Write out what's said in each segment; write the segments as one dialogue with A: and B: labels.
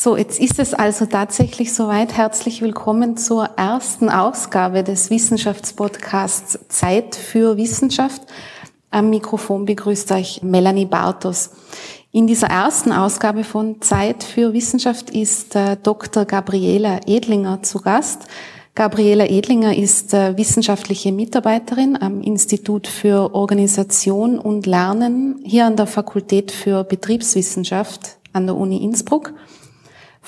A: So, jetzt ist es also tatsächlich soweit. Herzlich willkommen zur ersten Ausgabe des Wissenschaftspodcasts Zeit für Wissenschaft. Am Mikrofon begrüßt euch Melanie Bartos. In dieser ersten Ausgabe von Zeit für Wissenschaft ist äh, Dr. Gabriela Edlinger zu Gast. Gabriela Edlinger ist äh, wissenschaftliche Mitarbeiterin am Institut für Organisation und Lernen hier an der Fakultät für Betriebswissenschaft an der Uni Innsbruck.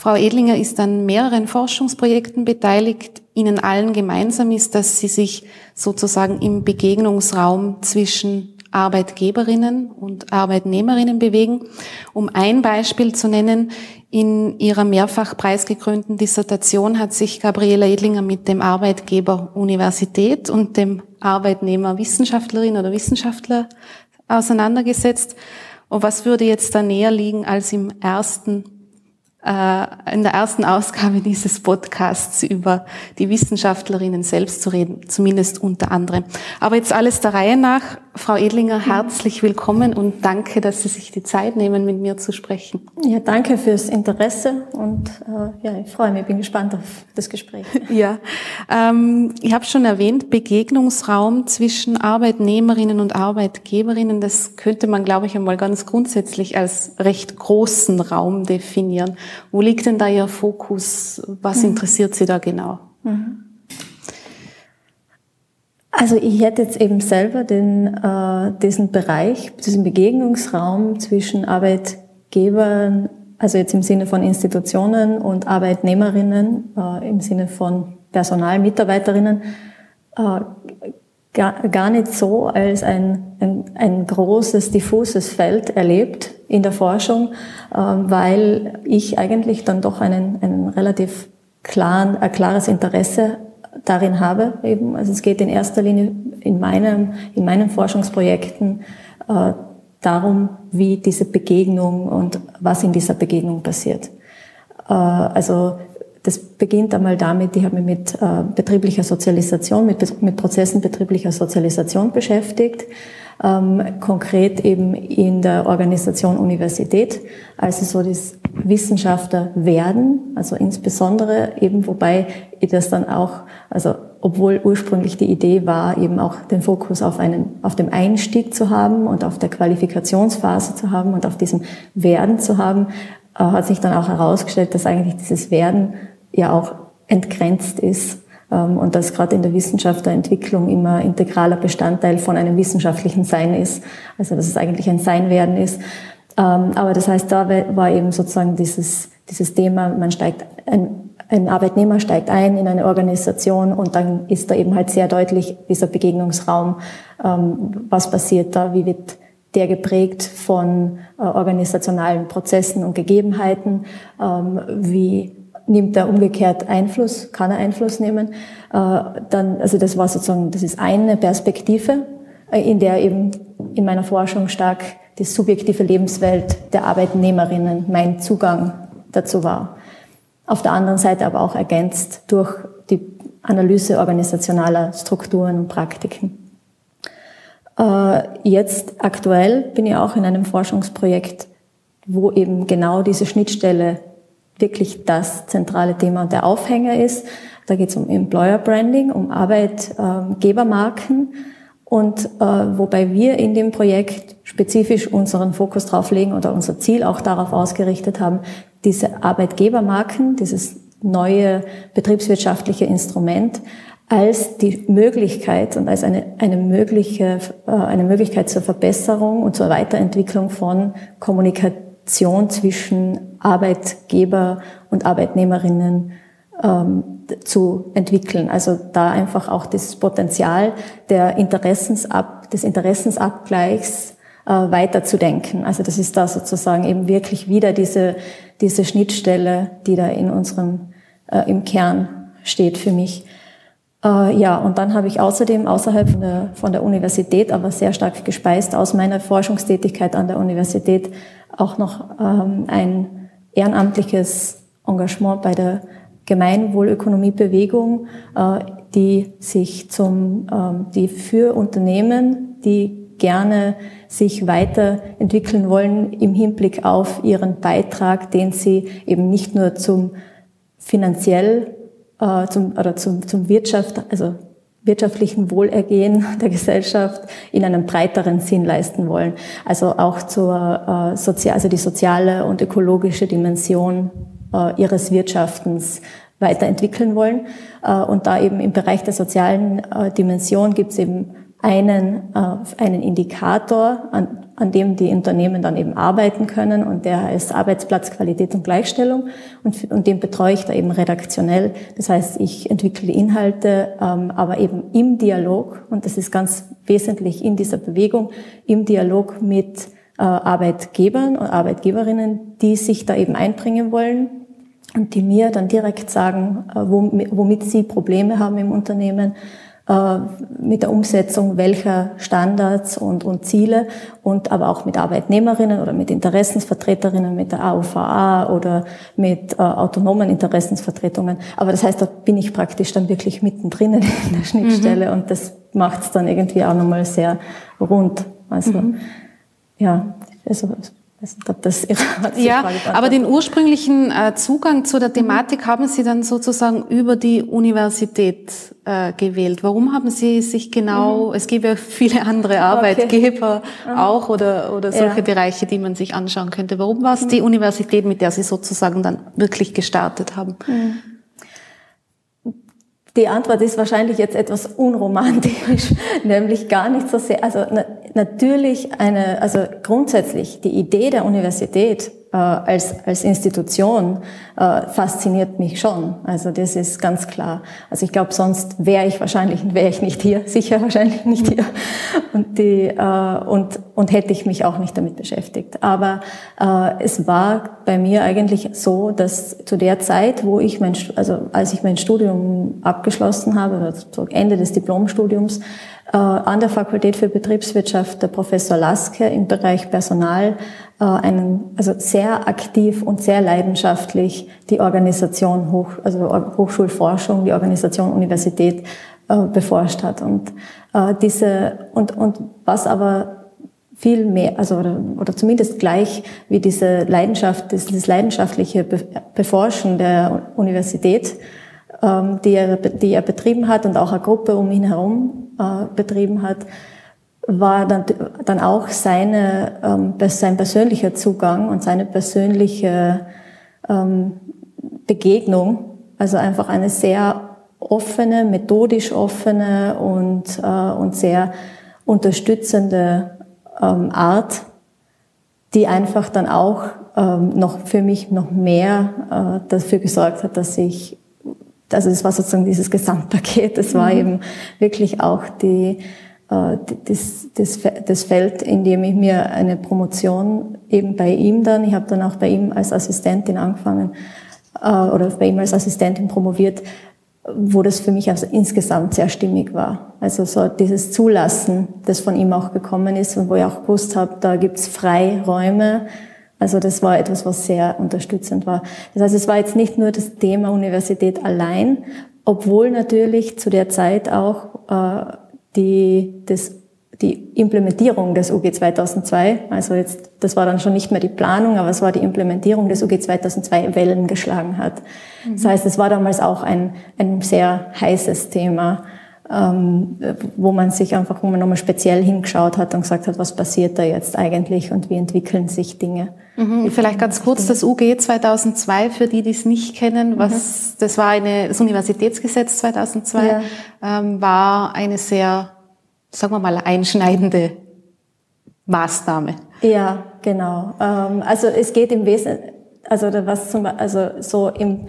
A: Frau Edlinger ist an mehreren Forschungsprojekten beteiligt. Ihnen allen gemeinsam ist, dass sie sich sozusagen im Begegnungsraum zwischen Arbeitgeberinnen und Arbeitnehmerinnen bewegen. Um ein Beispiel zu nennen, in ihrer mehrfach preisgekrönten Dissertation hat sich Gabriela Edlinger mit dem Arbeitgeber Universität und dem Arbeitnehmer Wissenschaftlerin oder Wissenschaftler auseinandergesetzt. Und was würde jetzt da näher liegen, als im ersten in der ersten Ausgabe dieses Podcasts über die Wissenschaftlerinnen selbst zu reden, zumindest unter anderem. Aber jetzt alles der Reihe nach. Frau Edlinger, herzlich willkommen und danke, dass Sie sich die Zeit nehmen, mit mir zu sprechen.
B: Ja, danke fürs Interesse und äh, ja, ich freue mich, bin gespannt auf das Gespräch.
A: Ja, ähm, ich habe schon erwähnt, Begegnungsraum zwischen Arbeitnehmerinnen und Arbeitgeberinnen, das könnte man, glaube ich, einmal ganz grundsätzlich als recht großen Raum definieren. Wo liegt denn da Ihr Fokus? Was mhm. interessiert Sie da genau? Mhm.
B: Also ich hätte jetzt eben selber den, äh, diesen Bereich, diesen Begegnungsraum zwischen Arbeitgebern, also jetzt im Sinne von Institutionen und Arbeitnehmerinnen, äh, im Sinne von Personalmitarbeiterinnen, äh, gar, gar nicht so als ein, ein, ein großes, diffuses Feld erlebt in der Forschung, äh, weil ich eigentlich dann doch einen, einen relativ klaren, ein klares Interesse darin habe. Eben, also es geht in erster Linie in, meinem, in meinen Forschungsprojekten äh, darum, wie diese Begegnung und was in dieser Begegnung passiert. Äh, also das beginnt einmal damit, ich habe mich mit äh, betrieblicher Sozialisation, mit, mit Prozessen betrieblicher Sozialisation beschäftigt, ähm, konkret eben in der Organisation Universität, also so das Wissenschaftler werden, also insbesondere eben, wobei das dann auch, also obwohl ursprünglich die Idee war, eben auch den Fokus auf einen, auf dem Einstieg zu haben und auf der Qualifikationsphase zu haben und auf diesem Werden zu haben, äh, hat sich dann auch herausgestellt, dass eigentlich dieses Werden ja auch entgrenzt ist und dass gerade in der Wissenschaft der Entwicklung immer integraler Bestandteil von einem wissenschaftlichen Sein ist, also dass es eigentlich ein Sein-Werden ist. Ähm, aber das heißt, da war eben sozusagen dieses, dieses Thema, man steigt, ein, ein Arbeitnehmer steigt ein in eine Organisation und dann ist da eben halt sehr deutlich dieser Begegnungsraum, ähm, was passiert da, wie wird der geprägt von äh, organisationalen Prozessen und Gegebenheiten, wie nimmt er umgekehrt Einfluss, kann er Einfluss nehmen, äh, dann, also das war sozusagen, das ist eine Perspektive, äh, in der eben in meiner Forschung stark die subjektive Lebenswelt der Arbeitnehmerinnen mein Zugang dazu war. Auf der anderen Seite aber auch ergänzt durch die Analyse organisationaler Strukturen und Praktiken. Äh, jetzt aktuell bin ich auch in einem Forschungsprojekt, wo eben genau diese Schnittstelle wirklich das zentrale Thema und der Aufhänger ist. Da geht es um Employer Branding, um Arbeitgebermarken und äh, wobei wir in dem Projekt spezifisch unseren Fokus drauf legen oder unser Ziel auch darauf ausgerichtet haben, diese Arbeitgebermarken, dieses neue betriebswirtschaftliche Instrument als die Möglichkeit und als eine, eine, mögliche, äh, eine Möglichkeit zur Verbesserung und zur Weiterentwicklung von Kommunikation zwischen Arbeitgeber und Arbeitnehmerinnen ähm, zu entwickeln. Also da einfach auch das Potenzial der Interessensab, des Interessensabgleichs äh, weiterzudenken. Also das ist da sozusagen eben wirklich wieder diese, diese Schnittstelle, die da in unserem, äh, im Kern steht für mich. Äh, ja, und dann habe ich außerdem außerhalb von der, von der Universität, aber sehr stark gespeist aus meiner Forschungstätigkeit an der Universität, auch noch ähm, ein ehrenamtliches Engagement bei der Gemeinwohlökonomiebewegung, äh, die sich zum, ähm, die für Unternehmen, die gerne sich weiterentwickeln wollen im Hinblick auf ihren Beitrag, den sie eben nicht nur zum finanziell äh, zum, oder zum, zum Wirtschaft, also wirtschaftlichen Wohlergehen der Gesellschaft in einem breiteren Sinn leisten wollen. Also auch zur äh, sozial, also die soziale und ökologische Dimension äh, ihres Wirtschaftens weiterentwickeln wollen. Äh, und da eben im Bereich der sozialen äh, Dimension gibt es eben einen, äh, einen Indikator, an, an dem die Unternehmen dann eben arbeiten können. Und der heißt Arbeitsplatzqualität und Gleichstellung. Und, und den betreue ich da eben redaktionell. Das heißt, ich entwickle Inhalte, ähm, aber eben im Dialog. Und das ist ganz wesentlich in dieser Bewegung, im Dialog mit äh, Arbeitgebern und Arbeitgeberinnen, die sich da eben einbringen wollen und die mir dann direkt sagen, äh, womit sie Probleme haben im Unternehmen, mit der Umsetzung welcher Standards und, und Ziele und aber auch mit Arbeitnehmerinnen oder mit Interessensvertreterinnen, mit der AUVA oder mit äh, autonomen Interessensvertretungen. Aber das heißt, da bin ich praktisch dann wirklich mittendrin in der Schnittstelle mhm. und das macht es dann irgendwie auch nochmal sehr rund. Also mhm. ja, also das Ihre
A: Ja, aber den ursprünglichen äh, Zugang zu der Thematik haben Sie dann sozusagen über die Universität äh, gewählt. Warum haben Sie sich genau, mhm. es gibt ja viele andere Arbeitgeber okay. auch oder, oder solche ja. Bereiche, die man sich anschauen könnte. Warum war es mhm. die Universität, mit der Sie sozusagen dann wirklich gestartet haben? Mhm.
B: Die Antwort ist wahrscheinlich jetzt etwas unromantisch, nämlich gar nicht so sehr. Also na, natürlich eine, also grundsätzlich die Idee der Universität äh, als, als Institution äh, fasziniert mich schon. Also das ist ganz klar. Also ich glaube, sonst wäre ich wahrscheinlich, wäre ich nicht hier, sicher wahrscheinlich nicht hier und, die, äh, und, und hätte ich mich auch nicht damit beschäftigt. Aber äh, es war bei mir eigentlich so, dass zu der Zeit, wo ich mein, also als ich mein Studium abgeschlossen habe, oder Ende des Diplomstudiums, an der Fakultät für Betriebswirtschaft der Professor Laske im Bereich Personal äh, einen, also sehr aktiv und sehr leidenschaftlich die Organisation Hoch, also Hochschulforschung, die Organisation Universität äh, beforscht hat. Und äh, diese, und, und was aber viel mehr, also oder, oder zumindest gleich wie diese Leidenschaft, dieses leidenschaftliche Beforschen der Universität, die, er, die er betrieben hat und auch eine Gruppe um ihn herum äh, betrieben hat, war dann, dann auch seine, ähm, sein persönlicher Zugang und seine persönliche ähm, Begegnung, also einfach eine sehr offene, methodisch offene und, äh, und sehr unterstützende ähm, Art, die einfach dann auch ähm, noch für mich noch mehr äh, dafür gesorgt hat, dass ich, also es war sozusagen dieses Gesamtpaket, es war mhm. eben wirklich auch die, äh, das, das, das Feld, in dem ich mir eine Promotion eben bei ihm dann, ich habe dann auch bei ihm als Assistentin angefangen äh, oder bei ihm als Assistentin promoviert, wo das für mich also insgesamt sehr stimmig war. Also so dieses Zulassen, das von ihm auch gekommen ist und wo ich auch gewusst habe, da gibt's Freiräume. Also das war etwas, was sehr unterstützend war. Das heißt, es war jetzt nicht nur das Thema Universität allein, obwohl natürlich zu der Zeit auch äh, die, das, die Implementierung des UG 2002, also jetzt, das war dann schon nicht mehr die Planung, aber es war die Implementierung des UG 2002 Wellen geschlagen hat. Mhm. Das heißt, es war damals auch ein, ein sehr heißes Thema, ähm, wo man sich einfach, wo man nochmal speziell hingeschaut hat und gesagt hat, was passiert da jetzt eigentlich und wie entwickeln sich Dinge.
A: Mhm. Vielleicht ganz kurz das UG 2002 für die, die es nicht kennen. Was mhm. das war eine das Universitätsgesetz 2002 ja. ähm, war eine sehr, sagen wir mal, einschneidende Maßnahme.
B: Ja, genau. Ähm, also es geht im Wesentlichen, also was zum, also so im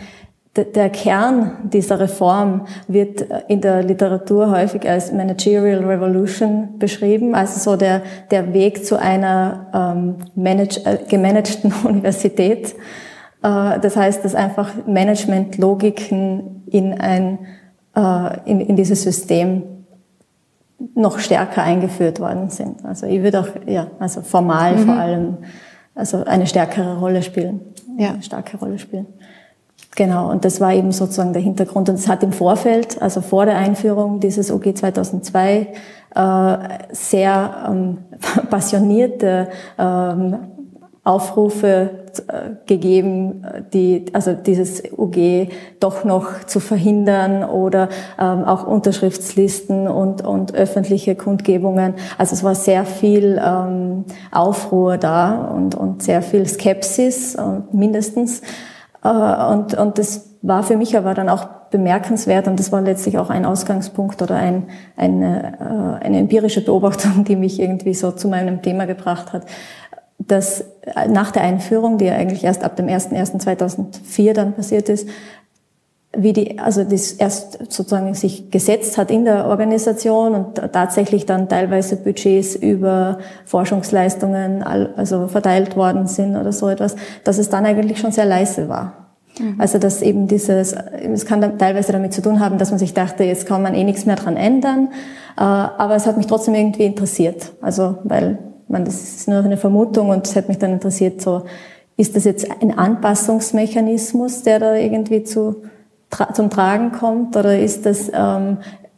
B: der Kern dieser Reform wird in der Literatur häufig als Managerial Revolution beschrieben, also so der, der Weg zu einer ähm, manage, äh, gemanagten Universität. Äh, das heißt, dass einfach Managementlogiken in, ein, äh, in, in dieses System noch stärker eingeführt worden sind. Also ich würde auch, ja, also formal mhm. vor allem, also eine stärkere Rolle spielen, ja. eine starke Rolle spielen. Genau, und das war eben sozusagen der Hintergrund. Und es hat im Vorfeld, also vor der Einführung dieses OG 2002, äh, sehr ähm, passionierte ähm, Aufrufe äh, gegeben, die, also dieses UG doch noch zu verhindern oder ähm, auch Unterschriftslisten und, und öffentliche Kundgebungen. Also es war sehr viel ähm, Aufruhr da und, und sehr viel Skepsis äh, mindestens. Äh, und, und das war für mich aber dann auch bemerkenswert und das war letztlich auch ein Ausgangspunkt oder ein, eine, äh, eine empirische Beobachtung, die mich irgendwie so zu meinem Thema gebracht hat, dass nach der Einführung, die ja eigentlich erst ab dem 01.01.2004 dann passiert ist, wie die, also das erst sozusagen sich gesetzt hat in der Organisation und tatsächlich dann teilweise Budgets über Forschungsleistungen also verteilt worden sind oder so etwas, dass es dann eigentlich schon sehr leise war. Mhm. Also dass eben dieses, es kann dann teilweise damit zu tun haben, dass man sich dachte, jetzt kann man eh nichts mehr dran ändern, äh, aber es hat mich trotzdem irgendwie interessiert. Also weil man, das ist nur eine Vermutung und es hat mich dann interessiert, so ist das jetzt ein Anpassungsmechanismus, der da irgendwie zu, tra zum Tragen kommt, oder ist das ähm,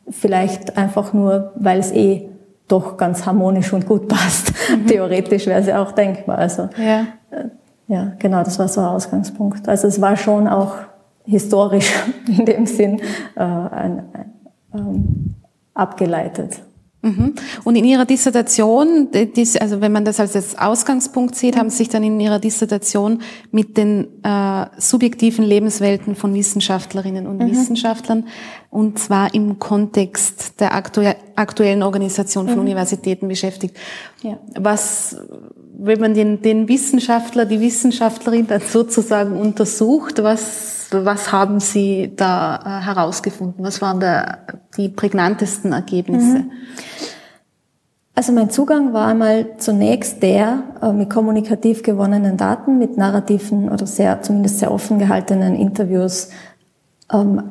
B: vielleicht einfach nur, weil es eh doch ganz harmonisch und gut passt. Mhm. Theoretisch wäre es ja auch denkbar. Also ja. Äh, ja, genau, das war so ein Ausgangspunkt. Also es war schon auch historisch in dem Sinn äh, ein, ein, ähm, abgeleitet.
A: Mhm. Und in Ihrer Dissertation, also wenn man das als Ausgangspunkt sieht, haben Sie sich dann in Ihrer Dissertation mit den äh, subjektiven Lebenswelten von Wissenschaftlerinnen und mhm. Wissenschaftlern und zwar im Kontext der aktuellen Organisation von mhm. Universitäten beschäftigt. Ja. Was, wenn man den, den Wissenschaftler, die Wissenschaftlerin dann sozusagen untersucht, was, was haben Sie da äh, herausgefunden? Was waren da die prägnantesten Ergebnisse? Mhm.
B: Also mein Zugang war einmal zunächst der äh, mit kommunikativ gewonnenen Daten, mit narrativen oder sehr, zumindest sehr offen gehaltenen Interviews ähm,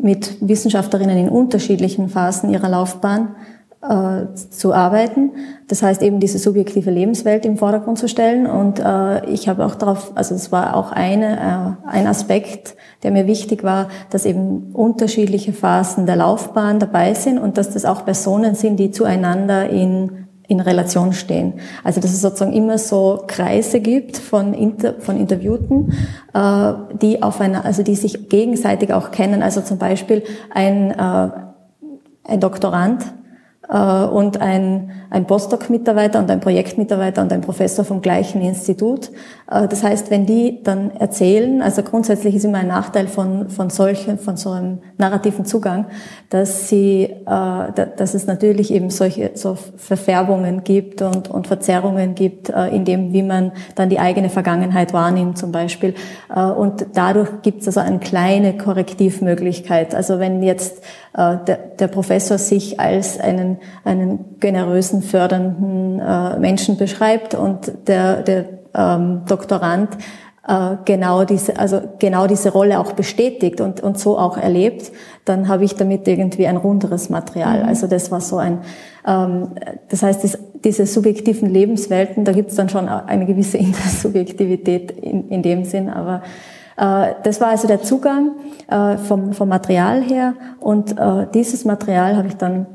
B: mit Wissenschaftlerinnen in unterschiedlichen Phasen ihrer Laufbahn äh, zu arbeiten. Das heißt eben diese subjektive Lebenswelt im Vordergrund zu stellen. Und äh, ich habe auch darauf, also es war auch eine, äh, ein Aspekt, der mir wichtig war, dass eben unterschiedliche Phasen der Laufbahn dabei sind und dass das auch Personen sind, die zueinander in in Relation stehen. Also dass es sozusagen immer so Kreise gibt von, Inter, von Interviewten, äh, die auf einer, also die sich gegenseitig auch kennen. Also zum Beispiel ein, äh, ein Doktorand und ein, ein Postdoc-Mitarbeiter und ein Projektmitarbeiter und ein Professor vom gleichen Institut. Äh, das heißt, wenn die dann erzählen, also grundsätzlich ist immer ein Nachteil von, von solchen, von so einem narrativen Zugang, dass sie, äh, dass es natürlich eben solche so Verfärbungen gibt und, und Verzerrungen gibt, in dem, wie man dann die eigene Vergangenheit wahrnimmt zum Beispiel. Und dadurch gibt es also eine kleine Korrektivmöglichkeit. Also wenn jetzt der, der Professor sich als einen einen generösen, fördernden äh, Menschen beschreibt und der, der ähm, Doktorand äh, genau diese, also genau diese Rolle auch bestätigt und, und so auch erlebt, dann habe ich damit irgendwie ein runderes Material. Mhm. Also das war so ein, ähm, das heißt, das, diese subjektiven Lebenswelten, da gibt es dann schon eine gewisse Intersubjektivität in, in dem Sinn, aber äh, das war also der Zugang äh, vom, vom Material her und äh, dieses Material habe ich dann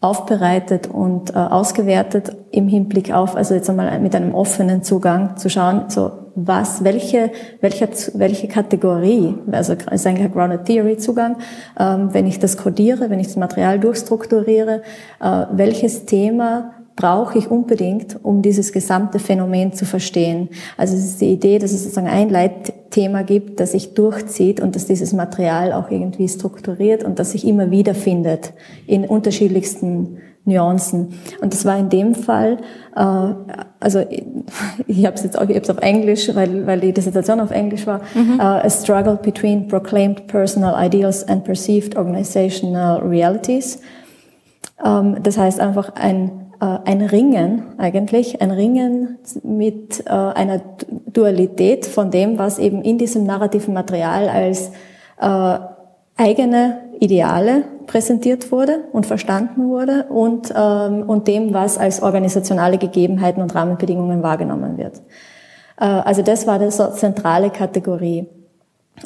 B: aufbereitet und äh, ausgewertet im Hinblick auf, also jetzt einmal mit einem offenen Zugang zu schauen, so was, welche, welche, welche Kategorie, also ist eigentlich ein Grounded Theory Zugang, ähm, wenn ich das codiere, wenn ich das Material durchstrukturiere, äh, welches Thema brauche ich unbedingt, um dieses gesamte Phänomen zu verstehen. Also es ist die Idee, dass es sozusagen ein Leitthema gibt, das sich durchzieht und dass dieses Material auch irgendwie strukturiert und das sich immer wieder findet in unterschiedlichsten Nuancen. Und das war in dem Fall, äh, also ich habe es jetzt auch, ich hab's auf Englisch, weil, weil die Dissertation auf Englisch war, mhm. uh, a struggle between proclaimed personal ideals and perceived organizational realities. Ähm, das heißt einfach ein ein Ringen eigentlich, ein Ringen mit äh, einer Dualität von dem, was eben in diesem narrativen Material als äh, eigene Ideale präsentiert wurde und verstanden wurde und, ähm, und dem, was als organisationale Gegebenheiten und Rahmenbedingungen wahrgenommen wird. also das war die zentrale Kategorie.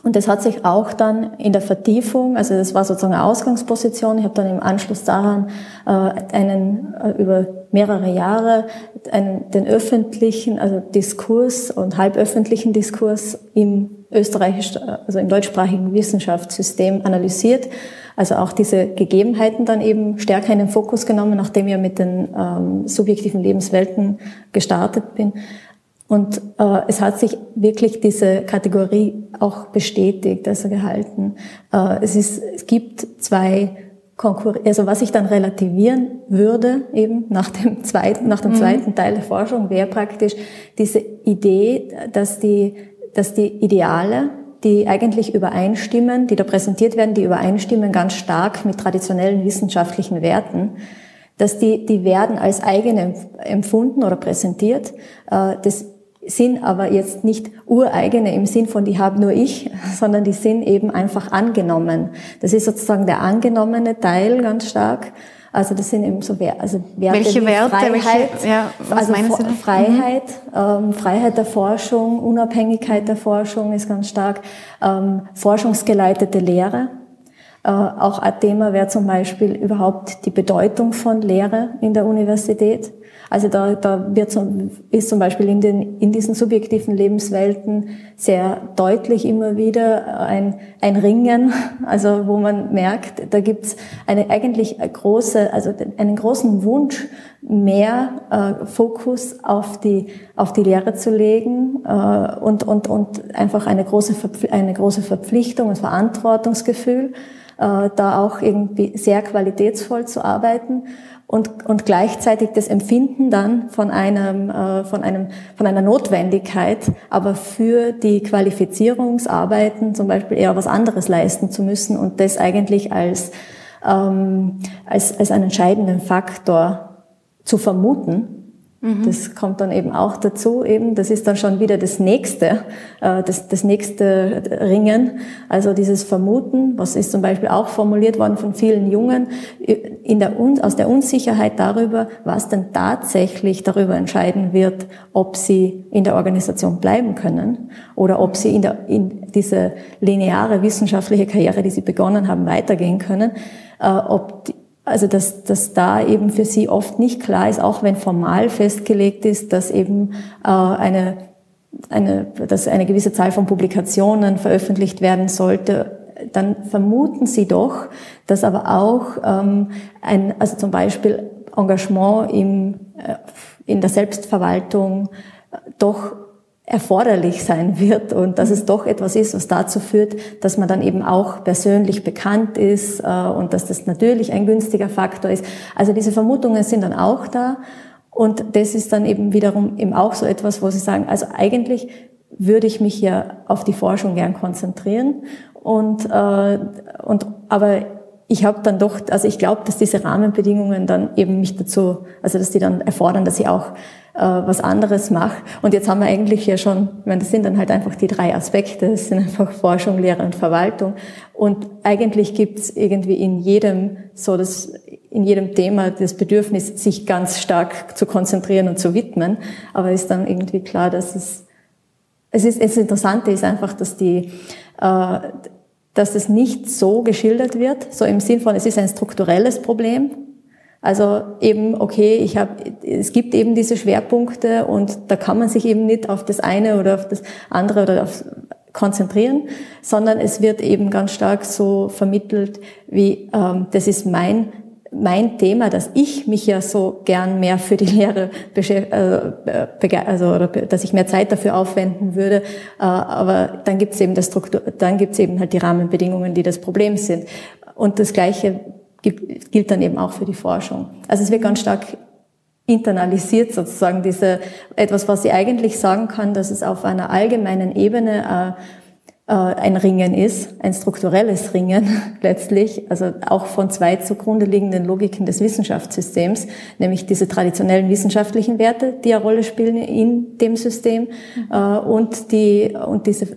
B: Und das hat sich auch dann in der Vertiefung, also das war sozusagen eine Ausgangsposition. Ich habe dann im Anschluss daran äh, einen äh, über mehrere Jahre einen, den öffentlichen, also Diskurs und halböffentlichen Diskurs im österreichisch, also im deutschsprachigen Wissenschaftssystem analysiert. Also auch diese Gegebenheiten dann eben stärker in den Fokus genommen, nachdem ich mit den ähm, subjektiven Lebenswelten gestartet bin. Und äh, es hat sich wirklich diese Kategorie auch bestätigt, also gehalten. Äh, es, ist, es gibt zwei Konkurrenz, also was ich dann relativieren würde, eben nach dem zweiten, nach dem mhm. zweiten Teil der Forschung, wäre praktisch diese Idee, dass die, dass die Ideale, die eigentlich übereinstimmen, die da präsentiert werden, die übereinstimmen ganz stark mit traditionellen wissenschaftlichen Werten, dass die, die werden als eigene empfunden oder präsentiert. Äh, das sind aber jetzt nicht ureigene im Sinn von, die habe nur ich, sondern die sind eben einfach angenommen. Das ist sozusagen der angenommene Teil ganz stark. Also das sind eben so Werte, also
A: Werte welche Werte,
B: Freiheit,
A: welche, ja, was
B: also
A: meinen Sie
B: Freiheit, ähm, Freiheit der Forschung, Unabhängigkeit der Forschung ist ganz stark, ähm, forschungsgeleitete Lehre. Äh, auch ein Thema wäre zum Beispiel überhaupt die Bedeutung von Lehre in der Universität. Also da, da wird zum, ist zum Beispiel in, den, in diesen subjektiven Lebenswelten sehr deutlich immer wieder ein, ein Ringen, also wo man merkt, da gibt's eine eigentlich große, also einen großen Wunsch, mehr äh, Fokus auf die auf die Lehre zu legen äh, und und und einfach eine große eine große Verpflichtung und Verantwortungsgefühl äh, da auch irgendwie sehr qualitätsvoll zu arbeiten und, und gleichzeitig das Empfinden dann von einem, äh, von einem, von einer Notwendigkeit, aber für die Qualifizierungsarbeiten zum Beispiel eher was anderes leisten zu müssen und das eigentlich als, ähm, als, als einen entscheidenden Faktor zu vermuten, Mhm. Das kommt dann eben auch dazu. Eben, das ist dann schon wieder das nächste, äh, das, das nächste Ringen. Also dieses Vermuten, was ist zum Beispiel auch formuliert worden von vielen Jungen, in der, aus der Unsicherheit darüber, was denn tatsächlich darüber entscheiden wird, ob sie in der Organisation bleiben können oder ob sie in, der, in diese lineare wissenschaftliche Karriere, die sie begonnen haben, weitergehen können. Äh, ob die, also dass, dass da eben für sie oft nicht klar ist, auch wenn formal festgelegt ist, dass eben äh, eine, eine, dass eine gewisse Zahl von Publikationen veröffentlicht werden sollte, dann vermuten sie doch, dass aber auch ähm, ein, also zum Beispiel Engagement im, äh, in der Selbstverwaltung äh, doch erforderlich sein wird und dass es doch etwas ist, was dazu führt, dass man dann eben auch persönlich bekannt ist äh, und dass das natürlich ein günstiger Faktor ist. Also diese Vermutungen sind dann auch da und das ist dann eben wiederum eben auch so etwas, wo Sie sagen, also eigentlich würde ich mich ja auf die Forschung gern konzentrieren und äh, und aber ich habe dann doch, also ich glaube, dass diese Rahmenbedingungen dann eben mich dazu, also dass die dann erfordern, dass ich auch äh, was anderes mache. Und jetzt haben wir eigentlich ja schon, ich meine, das sind dann halt einfach die drei Aspekte, das sind einfach Forschung, Lehre und Verwaltung. Und eigentlich gibt es irgendwie in jedem so das, in jedem Thema das Bedürfnis, sich ganz stark zu konzentrieren und zu widmen. Aber ist dann irgendwie klar, dass es es ist das Interessante ist einfach, dass die äh, dass es nicht so geschildert wird, so im Sinn von, es ist ein strukturelles Problem, also eben, okay, ich habe, es gibt eben diese Schwerpunkte und da kann man sich eben nicht auf das eine oder auf das andere oder auf konzentrieren, sondern es wird eben ganz stark so vermittelt, wie ähm, das ist mein mein Thema, dass ich mich ja so gern mehr für die Lehre äh, also oder dass ich mehr Zeit dafür aufwenden würde, äh, aber dann gibt es eben das Struktur, dann gibt es eben halt die Rahmenbedingungen, die das Problem sind. Und das Gleiche gilt dann eben auch für die Forschung. Also es wird ganz stark internalisiert sozusagen diese etwas, was sie eigentlich sagen kann, dass es auf einer allgemeinen Ebene äh, äh, ein Ringen ist, ein strukturelles Ringen letztlich, also auch von zwei zugrunde liegenden Logiken des Wissenschaftssystems, nämlich diese traditionellen wissenschaftlichen Werte, die eine Rolle spielen in dem System mhm. äh, und die und diese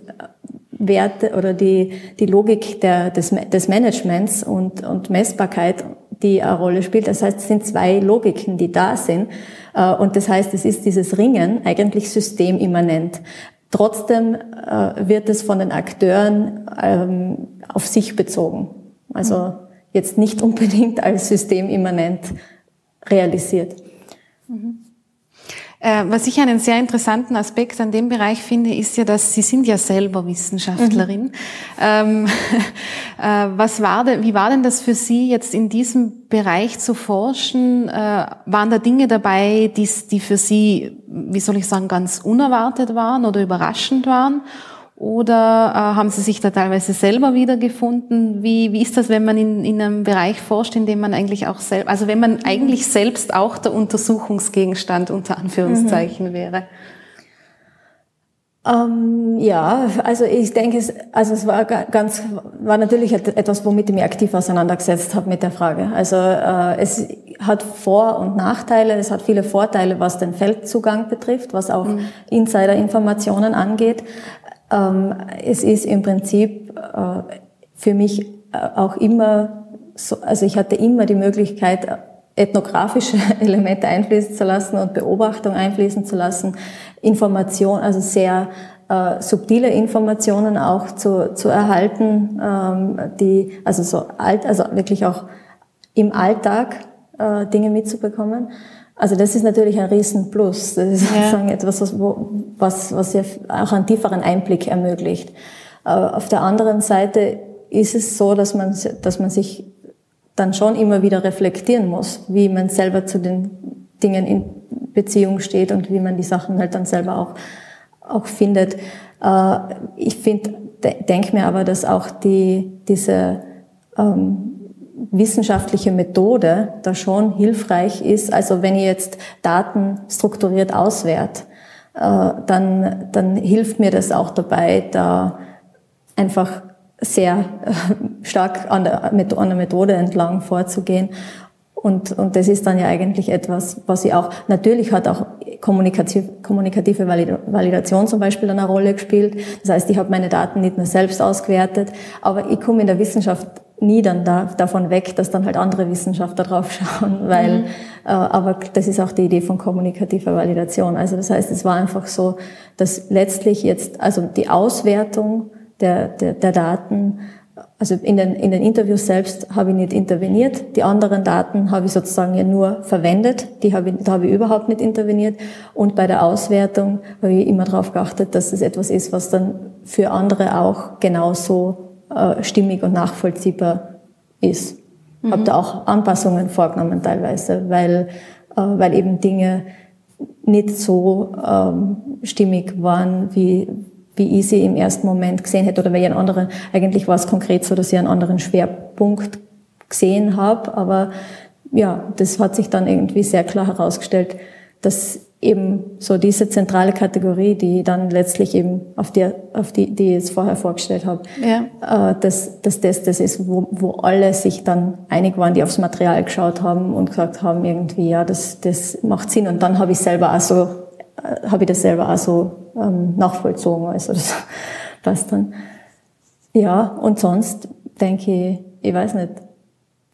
B: Werte oder die, die Logik der, des, des Managements und, und Messbarkeit, die eine Rolle spielt. Das heißt, es sind zwei Logiken, die da sind. Äh, und das heißt, es ist dieses Ringen eigentlich systemimmanent. Trotzdem äh, wird es von den Akteuren ähm, auf sich bezogen. Also jetzt nicht unbedingt als systemimmanent realisiert.
A: Mhm. Äh, was ich einen sehr interessanten Aspekt an dem Bereich finde, ist ja, dass Sie sind ja selber Wissenschaftlerin. Mhm. Ähm, äh, was war denn, wie war denn das für Sie jetzt in diesem Bereich zu forschen? Äh, waren da Dinge dabei, die, die für Sie, wie soll ich sagen, ganz unerwartet waren oder überraschend waren? Oder äh, haben Sie sich da teilweise selber wiedergefunden? Wie, wie ist das, wenn man in, in einem Bereich forscht, in dem man eigentlich auch selbst, also wenn man mhm. eigentlich selbst auch der Untersuchungsgegenstand unter Anführungszeichen mhm. wäre?
B: Ähm, ja, also ich denke, es, also es war ganz, war natürlich etwas, womit ich mich aktiv auseinandergesetzt habe mit der Frage. Also äh, es hat Vor- und Nachteile, es hat viele Vorteile, was den Feldzugang betrifft, was auch mhm. Insider-Informationen angeht. Ähm, es ist im Prinzip äh, für mich äh, auch immer so, also ich hatte immer die Möglichkeit, ethnografische Elemente einfließen zu lassen und Beobachtung einfließen zu lassen, Information, also sehr äh, subtile Informationen auch zu, zu erhalten, ähm, die also so alt, also wirklich auch im Alltag äh, Dinge mitzubekommen. Also das ist natürlich ein Riesenplus. Das ist ja. sozusagen etwas, was, was, was ja auch einen tieferen Einblick ermöglicht. Äh, auf der anderen Seite ist es so, dass man, dass man sich dann schon immer wieder reflektieren muss, wie man selber zu den Dingen in Beziehung steht und wie man die Sachen halt dann selber auch, auch findet. Äh, ich finde, denke mir aber, dass auch die, diese ähm, wissenschaftliche Methode da schon hilfreich ist. Also wenn ich jetzt Daten strukturiert auswert, äh, dann, dann hilft mir das auch dabei, da einfach sehr äh, stark an der, an der Methode entlang vorzugehen. Und, und das ist dann ja eigentlich etwas, was ich auch, natürlich hat auch kommunikative, kommunikative Validation zum Beispiel eine Rolle gespielt. Das heißt, ich habe meine Daten nicht nur selbst ausgewertet, aber ich komme in der Wissenschaft nie dann da, davon weg, dass dann halt andere Wissenschaftler drauf schauen, weil, mhm. äh, aber das ist auch die Idee von kommunikativer Validation. Also das heißt, es war einfach so, dass letztlich jetzt, also die Auswertung der, der, der Daten, also in den, in den Interviews selbst habe ich nicht interveniert, die anderen Daten habe ich sozusagen ja nur verwendet, die habe ich, da habe ich überhaupt nicht interveniert und bei der Auswertung habe ich immer darauf geachtet, dass es etwas ist, was dann für andere auch genauso äh, stimmig und nachvollziehbar ist. Mhm. Habe da auch Anpassungen vorgenommen teilweise, weil, äh, weil eben Dinge nicht so ähm, stimmig waren, wie, wie ich sie im ersten Moment gesehen hätte oder weil ich einen anderen, eigentlich war es konkret so, dass ich einen anderen Schwerpunkt gesehen habe, aber ja, das hat sich dann irgendwie sehr klar herausgestellt, dass eben so diese zentrale Kategorie, die dann letztlich eben auf die, auf die, die ich jetzt vorher vorgestellt habe, ja. äh, dass, dass das das ist, wo, wo alle sich dann einig waren, die aufs Material geschaut haben und gesagt haben, irgendwie, ja, das, das macht Sinn. Und dann habe ich selber auch so, habe ich das selber auch so ähm, nachvollzogen. Also das passt dann. Ja, und sonst denke ich, ich weiß nicht,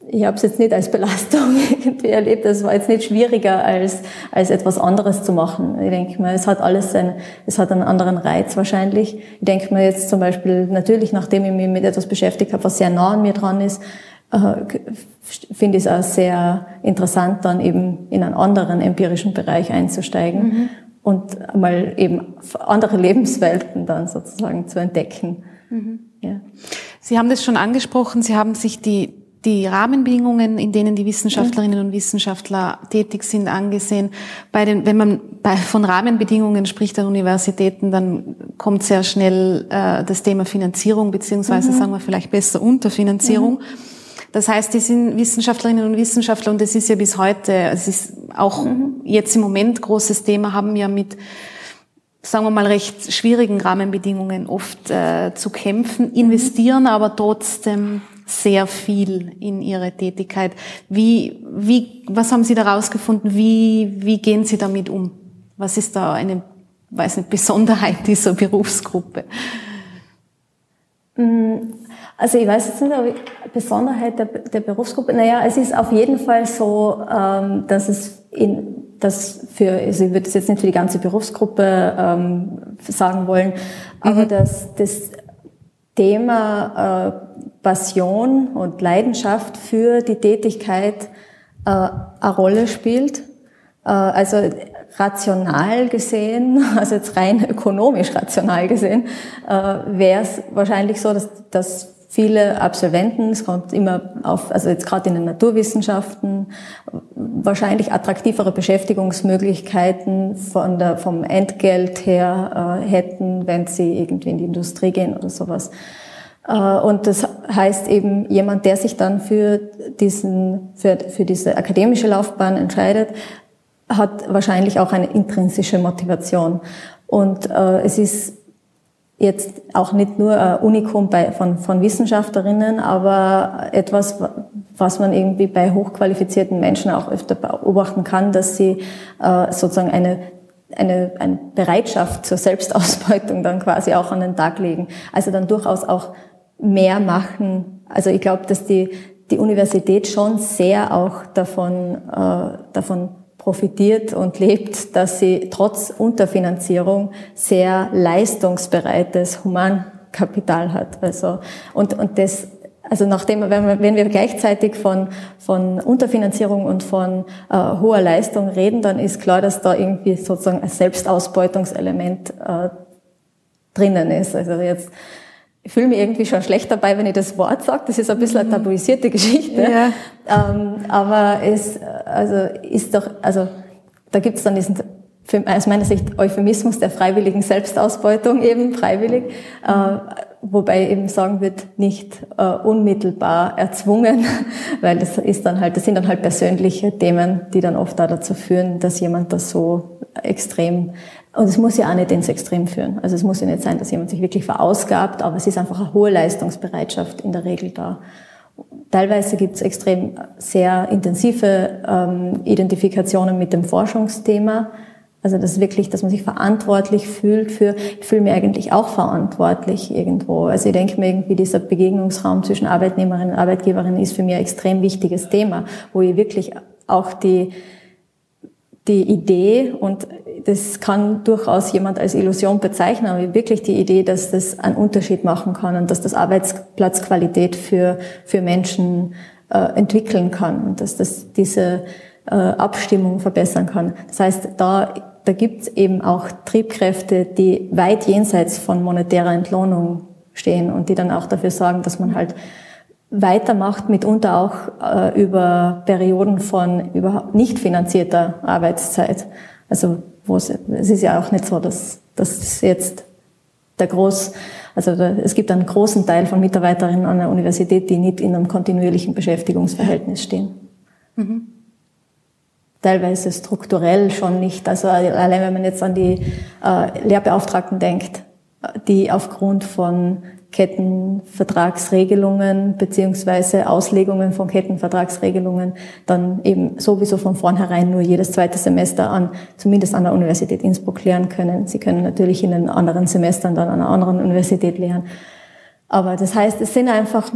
B: ich habe es jetzt nicht als Belastung irgendwie erlebt. Es war jetzt nicht schwieriger, als, als etwas anderes zu machen. Ich denke mal, es hat alles ein, es hat einen anderen Reiz wahrscheinlich. Ich denke mir jetzt zum Beispiel, natürlich, nachdem ich mich mit etwas beschäftigt habe, was sehr nah an mir dran ist, äh, finde ich es auch sehr interessant, dann eben in einen anderen empirischen Bereich einzusteigen mhm. Und mal eben andere Lebenswelten dann sozusagen zu entdecken. Mhm.
A: Ja. Sie haben das schon angesprochen, Sie haben sich die die Rahmenbedingungen, in denen die Wissenschaftlerinnen und Wissenschaftler tätig sind, angesehen. Bei den, wenn man bei, von Rahmenbedingungen spricht an Universitäten, dann kommt sehr schnell äh, das Thema Finanzierung, beziehungsweise mhm. sagen wir vielleicht besser Unterfinanzierung. Mhm. Das heißt, die sind Wissenschaftlerinnen und Wissenschaftler, und das ist ja bis heute, es ist auch mhm. jetzt im Moment großes Thema, haben ja mit sagen wir mal, recht schwierigen Rahmenbedingungen oft äh, zu kämpfen, investieren aber trotzdem sehr viel in Ihre Tätigkeit. Wie, wie, was haben Sie da rausgefunden? Wie, wie gehen Sie damit um? Was ist da eine, weiß nicht, Besonderheit dieser Berufsgruppe?
B: Mm, also ich weiß jetzt nicht, ob ich, Besonderheit der, der Berufsgruppe, naja, es ist auf jeden Fall so, ähm, dass es in das für, also ich würde das jetzt nicht für die ganze Berufsgruppe ähm, sagen wollen, aber mhm. dass das Thema äh, Passion und Leidenschaft für die Tätigkeit äh, eine Rolle spielt. Äh, also rational gesehen, also jetzt rein ökonomisch rational gesehen, äh, wäre es wahrscheinlich so, dass, dass viele Absolventen, es kommt immer auf, also jetzt gerade in den Naturwissenschaften, wahrscheinlich attraktivere Beschäftigungsmöglichkeiten von der, vom Entgelt her äh, hätten, wenn sie irgendwie in die Industrie gehen oder sowas. Äh, und das heißt eben, jemand, der sich dann für diesen, für, für diese akademische Laufbahn entscheidet, hat wahrscheinlich auch eine intrinsische Motivation. Und äh, es ist jetzt auch nicht nur ein Unikum bei, von, von Wissenschaftlerinnen, aber etwas, was man irgendwie bei hochqualifizierten Menschen auch öfter beobachten kann, dass sie äh, sozusagen eine eine, eine Bereitschaft zur Selbstausbeutung dann quasi auch an den Tag legen. Also dann durchaus auch mehr machen. Also ich glaube, dass die, die Universität schon sehr auch davon, äh, davon profitiert und lebt, dass sie trotz Unterfinanzierung sehr leistungsbereites Humankapital hat. Also, und, und das, also nachdem, wenn wir, wenn wir gleichzeitig von, von Unterfinanzierung und von äh, hoher Leistung reden, dann ist klar, dass da irgendwie sozusagen ein Selbstausbeutungselement äh, drinnen ist. Also jetzt, ich fühle mich irgendwie schon schlecht dabei, wenn ich das Wort sage. Das ist ein bisschen eine mhm. tabuisierte Geschichte. Ja. Ähm, aber es also ist doch, also da gibt es dann diesen aus meiner Sicht Euphemismus der freiwilligen Selbstausbeutung eben freiwillig, äh, wobei eben sagen wird nicht äh, unmittelbar erzwungen, weil das ist dann halt, das sind dann halt persönliche Themen, die dann oft da dazu führen, dass jemand das so extrem und es muss ja auch nicht ins Extrem führen. Also es muss ja nicht sein, dass jemand sich wirklich verausgabt, aber es ist einfach eine hohe Leistungsbereitschaft in der Regel da. Teilweise gibt es extrem sehr intensive ähm, Identifikationen mit dem Forschungsthema. Also das wirklich, dass man sich verantwortlich fühlt für, ich fühle mich eigentlich auch verantwortlich irgendwo. Also ich denke mir irgendwie, dieser Begegnungsraum zwischen Arbeitnehmerinnen und Arbeitgeberinnen ist für mich ein extrem wichtiges Thema, wo ich wirklich auch die, die Idee und das kann durchaus jemand als Illusion bezeichnen, aber wirklich die Idee, dass das einen Unterschied machen kann und dass das Arbeitsplatzqualität für, für Menschen äh, entwickeln kann und dass das diese äh, Abstimmung verbessern kann. Das heißt, da, da gibt es eben auch Triebkräfte, die weit jenseits von monetärer Entlohnung stehen und die dann auch dafür sorgen, dass man halt weitermacht, mitunter auch äh, über Perioden von überhaupt nicht finanzierter Arbeitszeit. Also wo es, es ist ja auch nicht so, dass, dass jetzt der Groß, also da, es gibt einen großen Teil von Mitarbeiterinnen an der Universität, die nicht in einem kontinuierlichen Beschäftigungsverhältnis stehen. Mhm. Teilweise strukturell schon nicht. Also allein wenn man jetzt an die äh, Lehrbeauftragten denkt, die aufgrund von Kettenvertragsregelungen beziehungsweise Auslegungen von Kettenvertragsregelungen dann eben sowieso von vornherein nur jedes zweite Semester an, zumindest an der Universität Innsbruck lernen können. Sie können natürlich in den anderen Semestern dann an einer anderen Universität lehren. Aber das heißt, es sind einfach,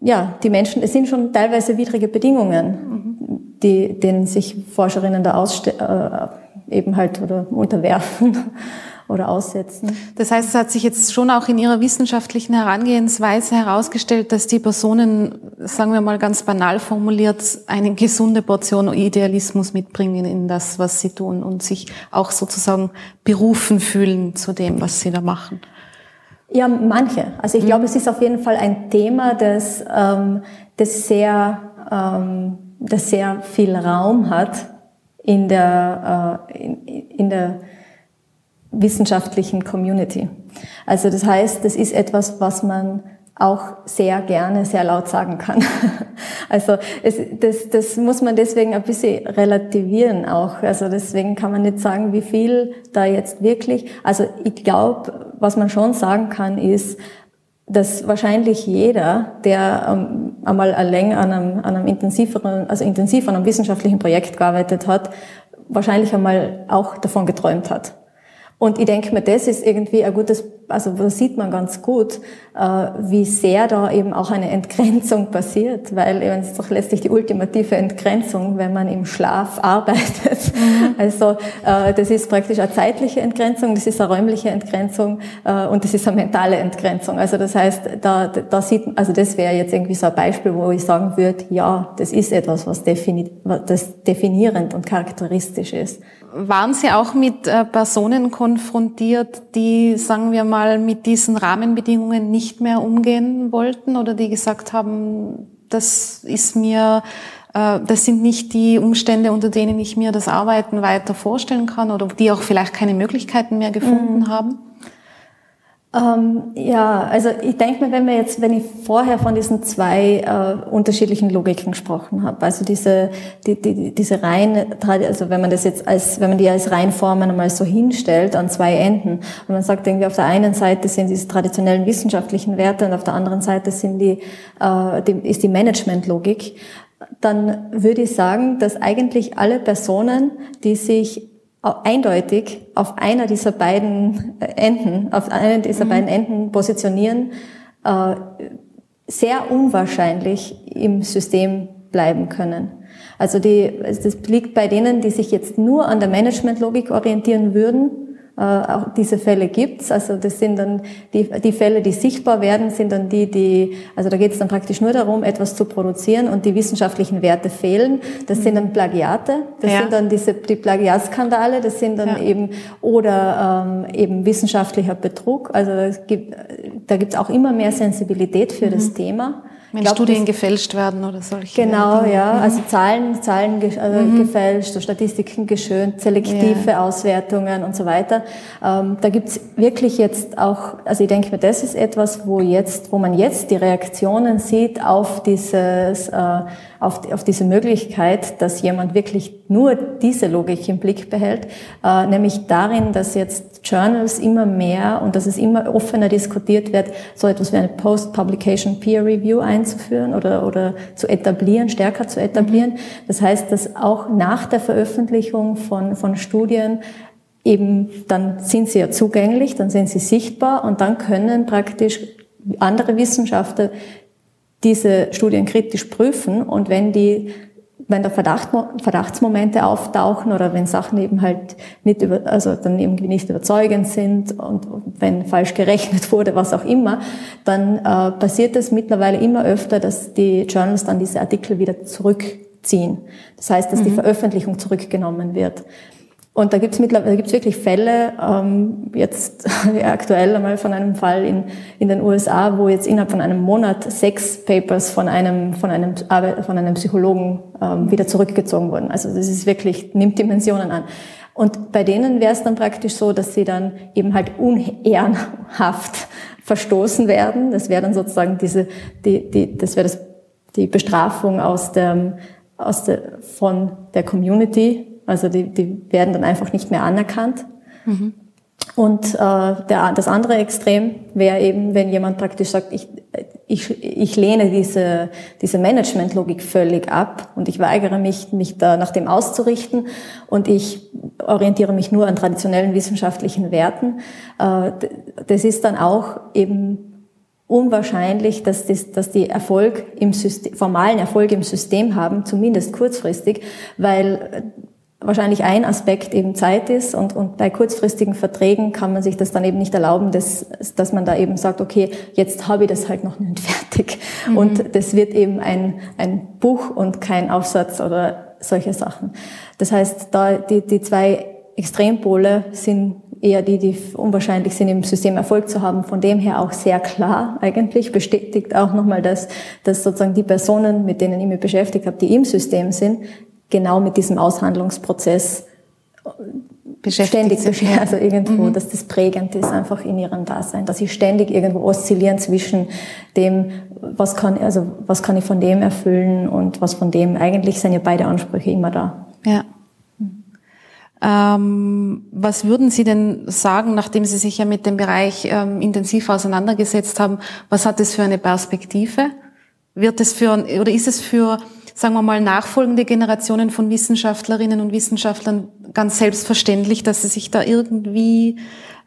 B: ja, die Menschen, es sind schon teilweise widrige Bedingungen, die, denen sich Forscherinnen da ausste äh, eben halt oder unterwerfen oder aussetzen.
A: Das heißt, es hat sich jetzt schon auch in Ihrer wissenschaftlichen Herangehensweise herausgestellt, dass die Personen, sagen wir mal ganz banal formuliert, eine gesunde Portion Idealismus mitbringen in das, was sie tun und sich auch sozusagen berufen fühlen zu dem, was sie da machen.
B: Ja, manche. Also ich mhm. glaube, es ist auf jeden Fall ein Thema, das, ähm, das, sehr, ähm, das sehr viel Raum hat in der, äh, in, in der wissenschaftlichen Community. Also das heißt, das ist etwas, was man auch sehr gerne sehr laut sagen kann. Also es, das, das muss man deswegen ein bisschen relativieren auch. Also deswegen kann man nicht sagen, wie viel da jetzt wirklich. Also ich glaube, was man schon sagen kann, ist, dass wahrscheinlich jeder, der ähm, einmal länger an einem, an einem intensiveren, also intensiv an einem wissenschaftlichen Projekt gearbeitet hat, wahrscheinlich einmal auch davon geträumt hat. Und ich denke mir, das ist irgendwie ein gutes, also das sieht man ganz gut, äh, wie sehr da eben auch eine Entgrenzung passiert, weil eben es ist doch letztlich die ultimative Entgrenzung, wenn man im Schlaf arbeitet. Mhm. Also äh, das ist praktisch eine zeitliche Entgrenzung, das ist eine räumliche Entgrenzung äh, und das ist eine mentale Entgrenzung. Also das heißt, da, da sieht, also das wäre jetzt irgendwie so ein Beispiel, wo ich sagen würde, ja, das ist etwas, was defini das definierend und charakteristisch ist.
A: Waren Sie auch mit Personen konfrontiert, die, sagen wir mal, mit diesen Rahmenbedingungen nicht nicht mehr umgehen wollten oder die gesagt haben, das ist mir, äh, das sind nicht die Umstände, unter denen ich mir das Arbeiten weiter vorstellen kann oder die auch vielleicht keine Möglichkeiten mehr gefunden mhm. haben?
B: Ähm, ja, also ich denke mir, wenn wir jetzt, wenn ich vorher von diesen zwei äh, unterschiedlichen Logiken gesprochen habe, also diese, die, die, diese rein, also wenn man das jetzt als, wenn man die als Reinformen einmal so hinstellt an zwei Enden und man sagt irgendwie auf der einen Seite sind diese traditionellen wissenschaftlichen Werte und auf der anderen Seite sind die, äh, die ist die Managementlogik, dann würde ich sagen, dass eigentlich alle Personen, die sich eindeutig auf einer dieser beiden äh, Enden, auf einer dieser mhm. beiden Enden positionieren, äh, sehr unwahrscheinlich im System bleiben können. Also die, das liegt bei denen, die sich jetzt nur an der Managementlogik orientieren würden, auch diese Fälle gibt's. Also das sind dann die, die Fälle, die sichtbar werden, sind dann die, die, also da geht es dann praktisch nur darum, etwas zu produzieren und die wissenschaftlichen Werte fehlen. Das sind dann Plagiate, das ja. sind dann diese die Plagiatskandale, das sind dann ja. eben oder ähm, eben wissenschaftlicher Betrug. Also es gibt, da gibt's auch immer mehr Sensibilität für mhm. das Thema.
A: Wenn glaub, Studien gefälscht werden oder solche
B: Genau, Dinge. ja. Mhm. Also Zahlen, Zahlen also mhm. gefälscht, Statistiken geschönt, selektive ja. Auswertungen und so weiter. Ähm, da gibt's wirklich jetzt auch, also ich denke mir, das ist etwas, wo jetzt, wo man jetzt die Reaktionen sieht auf dieses äh, auf, auf diese Möglichkeit, dass jemand wirklich nur diese Logik im Blick behält, äh, nämlich darin, dass jetzt Journals immer mehr und dass es immer offener diskutiert wird, so etwas wie eine Post-Publication Peer Review einzuführen oder, oder zu etablieren, stärker zu etablieren. Mhm. Das heißt, dass auch nach der Veröffentlichung von, von Studien eben, dann sind sie ja zugänglich, dann sind sie sichtbar und dann können praktisch andere Wissenschaftler diese Studien kritisch prüfen und wenn die wenn da Verdacht, Verdachtsmomente auftauchen oder wenn Sachen eben halt nicht über, also dann irgendwie nicht überzeugend sind und wenn falsch gerechnet wurde, was auch immer, dann äh, passiert es mittlerweile immer öfter, dass die Journals dann diese Artikel wieder zurückziehen. Das heißt, dass mhm. die Veröffentlichung zurückgenommen wird. Und da gibt's mittlerweile, da gibt's wirklich Fälle, ähm, jetzt aktuell einmal von einem Fall in, in den USA, wo jetzt innerhalb von einem Monat sechs Papers von einem, von einem, von einem Psychologen ähm, wieder zurückgezogen wurden. Also das ist wirklich, nimmt Dimensionen an. Und bei denen wäre es dann praktisch so, dass sie dann eben halt unehrenhaft verstoßen werden. Das wäre dann sozusagen diese, die, die, das wäre das, die Bestrafung aus der, aus der, von der Community, also die, die werden dann einfach nicht mehr anerkannt. Mhm. Und äh, der, das andere Extrem wäre eben, wenn jemand praktisch sagt, ich, ich, ich lehne diese, diese Managementlogik völlig ab und ich weigere mich, mich da nach dem auszurichten und ich orientiere mich nur an traditionellen wissenschaftlichen Werten. Äh, das ist dann auch eben unwahrscheinlich, dass, das, dass die Erfolg im System, formalen Erfolg im System haben, zumindest kurzfristig, weil wahrscheinlich ein Aspekt eben Zeit ist und, und bei kurzfristigen Verträgen kann man sich das dann eben nicht erlauben, dass, dass man da eben sagt, okay, jetzt habe ich das halt noch nicht fertig. Mhm. Und das wird eben ein, ein Buch und kein Aufsatz oder solche Sachen. Das heißt, da die, die zwei Extrempole sind eher die, die unwahrscheinlich sind, im System Erfolg zu haben. Von dem her auch sehr klar eigentlich bestätigt auch nochmal, dass, dass sozusagen die Personen, mit denen ich mich beschäftigt habe, die im System sind, genau mit diesem Aushandlungsprozess ständig beschäftigt, also irgendwo, mhm. dass das prägend ist einfach in ihrem Dasein, dass sie ständig irgendwo oszillieren zwischen dem, was kann, also was kann ich von dem erfüllen und was von dem. Eigentlich sind ja beide Ansprüche immer da.
A: Ja. Ähm, was würden Sie denn sagen, nachdem Sie sich ja mit dem Bereich ähm, intensiv auseinandergesetzt haben? Was hat es für eine Perspektive? Wird es für oder ist es für sagen wir mal, nachfolgende Generationen von Wissenschaftlerinnen und Wissenschaftlern ganz selbstverständlich, dass sie sich da irgendwie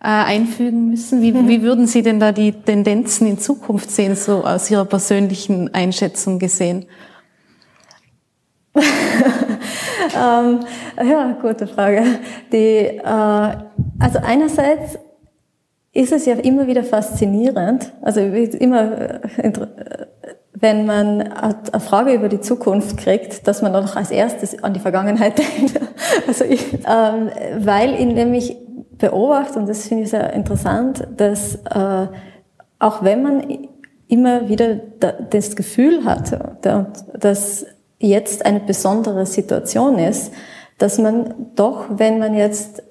A: äh, einfügen müssen? Wie, mhm. wie würden Sie denn da die Tendenzen in Zukunft sehen, so aus Ihrer persönlichen Einschätzung gesehen?
B: ähm, ja, gute Frage. Die, äh, also einerseits ist es ja immer wieder faszinierend, also immer, äh, wenn man eine Frage über die Zukunft kriegt, dass man dann noch als erstes an die Vergangenheit denkt. Also ich, ähm, weil in nämlich beobachte, und das finde ich sehr interessant, dass äh, auch wenn man immer wieder da, das Gefühl hat, da, dass jetzt eine besondere Situation ist, dass man doch, wenn man jetzt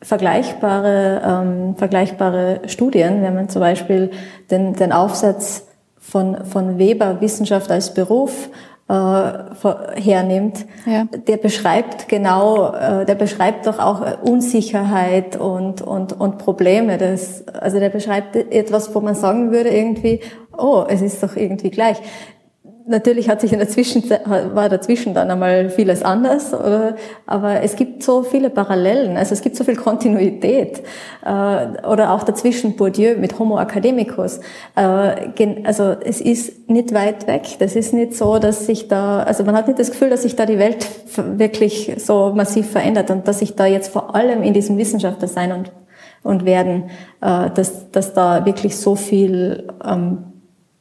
B: vergleichbare, ähm, vergleichbare Studien, wenn man zum Beispiel den, den Aufsatz von, von Weber Wissenschaft als Beruf äh, hernimmt, ja. der beschreibt genau, äh, der beschreibt doch auch Unsicherheit und, und, und Probleme. Das, also der beschreibt etwas, wo man sagen würde irgendwie, oh, es ist doch irgendwie gleich natürlich hat sich in der Zwischenzeit, war dazwischen dann einmal vieles anders, aber es gibt so viele Parallelen, also es gibt so viel Kontinuität, äh, oder auch dazwischen Bourdieu mit Homo academicus, äh, also es ist nicht weit weg, das ist nicht so, dass sich da, also man hat nicht das Gefühl, dass sich da die Welt wirklich so massiv verändert und dass sich da jetzt vor allem in diesem Wissenschaftler sein und, und werden, äh, dass, dass da wirklich so viel ähm,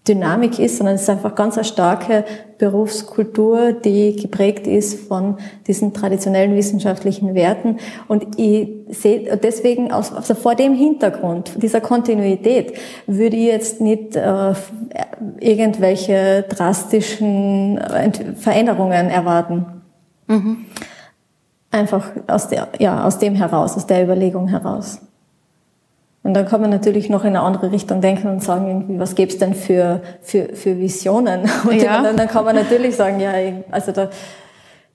B: Dynamik ist, sondern es ist einfach ganz eine starke Berufskultur, die geprägt ist von diesen traditionellen wissenschaftlichen Werten. Und ich sehe deswegen also vor dem Hintergrund dieser Kontinuität würde ich jetzt nicht äh, irgendwelche drastischen Veränderungen erwarten. Mhm. Einfach aus der, ja, aus dem heraus, aus der Überlegung heraus. Und dann kann man natürlich noch in eine andere Richtung denken und sagen, irgendwie, was gäbe es denn für, für, für Visionen? Und ja. dann, dann, kann man natürlich sagen, ja, also da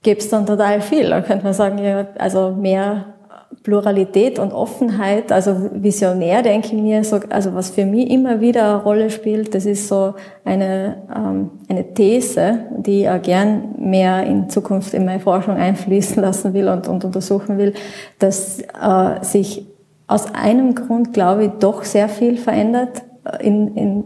B: gäbe es dann total viel. Da könnte man sagen, ja, also mehr Pluralität und Offenheit, also visionär denke ich mir, so, also was für mich immer wieder eine Rolle spielt, das ist so eine, ähm, eine These, die ich auch gern mehr in Zukunft in meine Forschung einfließen lassen will und, und untersuchen will, dass äh, sich aus einem Grund, glaube ich, doch sehr viel verändert äh, in, in,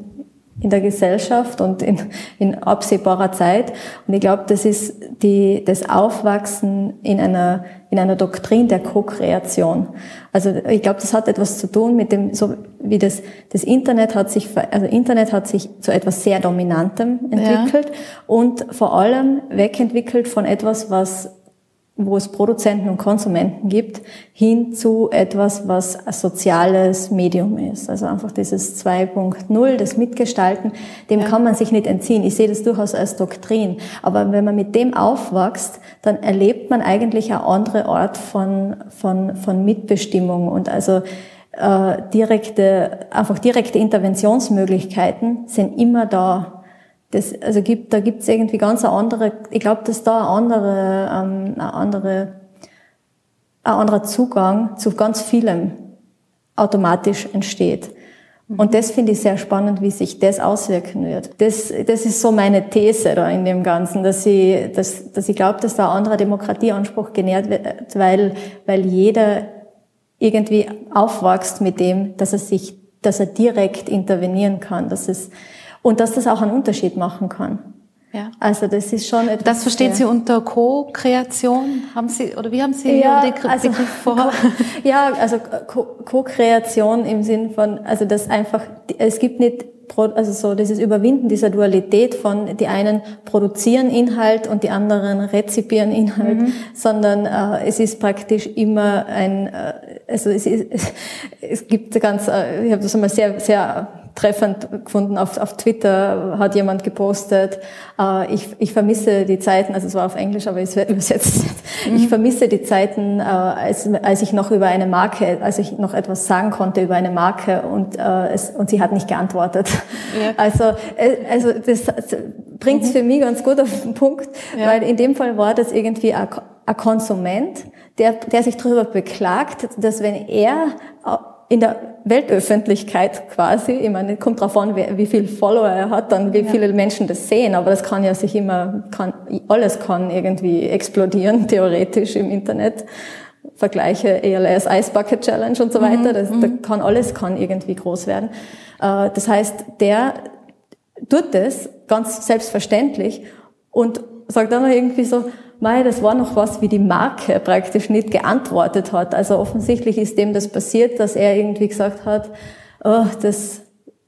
B: in der Gesellschaft und in, in absehbarer Zeit. Und ich glaube, das ist die, das Aufwachsen in einer, in einer Doktrin der Co-Kreation. Also ich glaube, das hat etwas zu tun mit dem, so wie das, das Internet hat sich, also Internet hat sich zu etwas sehr Dominantem entwickelt ja. und vor allem wegentwickelt von etwas, was wo es Produzenten und Konsumenten gibt, hin zu etwas, was ein soziales Medium ist. Also einfach dieses 2.0, das Mitgestalten, dem ja. kann man sich nicht entziehen. Ich sehe das durchaus als Doktrin. Aber wenn man mit dem aufwächst, dann erlebt man eigentlich eine andere Art von, von, von Mitbestimmung und also äh, direkte, einfach direkte Interventionsmöglichkeiten sind immer da das, also gibt, da gibt's irgendwie ganz eine andere, ich glaube, dass da eine andere, ähm, eine andere, ein anderer Zugang zu ganz vielem automatisch entsteht. Mhm. Und das finde ich sehr spannend, wie sich das auswirken wird. Das, das ist so meine These da in dem Ganzen, dass ich, dass, dass ich glaube, dass da ein anderer Demokratieanspruch genährt wird, weil, weil jeder irgendwie aufwächst mit dem, dass er sich, dass er direkt intervenieren kann, dass es, und dass das auch einen Unterschied machen kann. Ja. Also das ist schon etwas.
A: Das verstehen Sie unter Co-Kreation? Haben Sie oder wie haben Sie ja, den Begriff also, vor?
B: ja, also Co-Kreation im Sinn von, also das einfach, es gibt nicht also so dieses Überwinden dieser Dualität von die einen produzieren Inhalt und die anderen rezipieren Inhalt, mhm. sondern äh, es ist praktisch immer ein, äh, also es, ist, es gibt ganz, äh, ich habe das einmal sehr sehr treffend gefunden. Auf, auf Twitter hat jemand gepostet, äh, ich, ich vermisse die Zeiten, also es war auf Englisch, aber es wird übersetzt. Mhm. Ich vermisse die Zeiten, äh, als, als ich noch über eine Marke, als ich noch etwas sagen konnte über eine Marke und, äh, es, und sie hat nicht geantwortet. Ja. Also, äh, also das, bringt es mhm. für mich ganz gut auf den Punkt, ja. weil in dem Fall war das irgendwie ein, ein Konsument, der, der sich darüber beklagt, dass wenn er in der Weltöffentlichkeit quasi, ich meine, kommt darauf an, wie viel Follower er hat, dann wie viele Menschen das sehen, aber das kann ja sich immer, kann, alles kann irgendwie explodieren, theoretisch im Internet. Vergleiche ELS Ice Bucket Challenge und so mhm, weiter, das, da mhm. kann alles kann irgendwie groß werden. Äh, das heißt, der tut das ganz selbstverständlich und sagt dann irgendwie so, Mei, das war noch was, wie die Marke praktisch nicht geantwortet hat. Also offensichtlich ist dem das passiert, dass er irgendwie gesagt hat, oh, das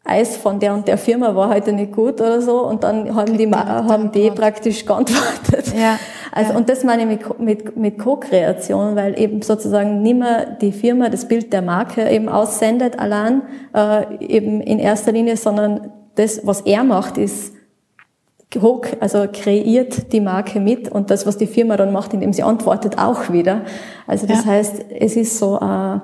B: Eis von der und der Firma war heute nicht gut oder so und dann haben die, haben die praktisch geantwortet. Ja. Also, ja. und das meine ich mit, mit, mit Co-Kreation, weil eben sozusagen nicht mehr die Firma das Bild der Marke eben aussendet allein, äh, eben in erster Linie, sondern das, was er macht, ist hoch, also kreiert die Marke mit und das, was die Firma dann macht, indem sie antwortet, auch wieder. Also das ja. heißt, es ist so eine,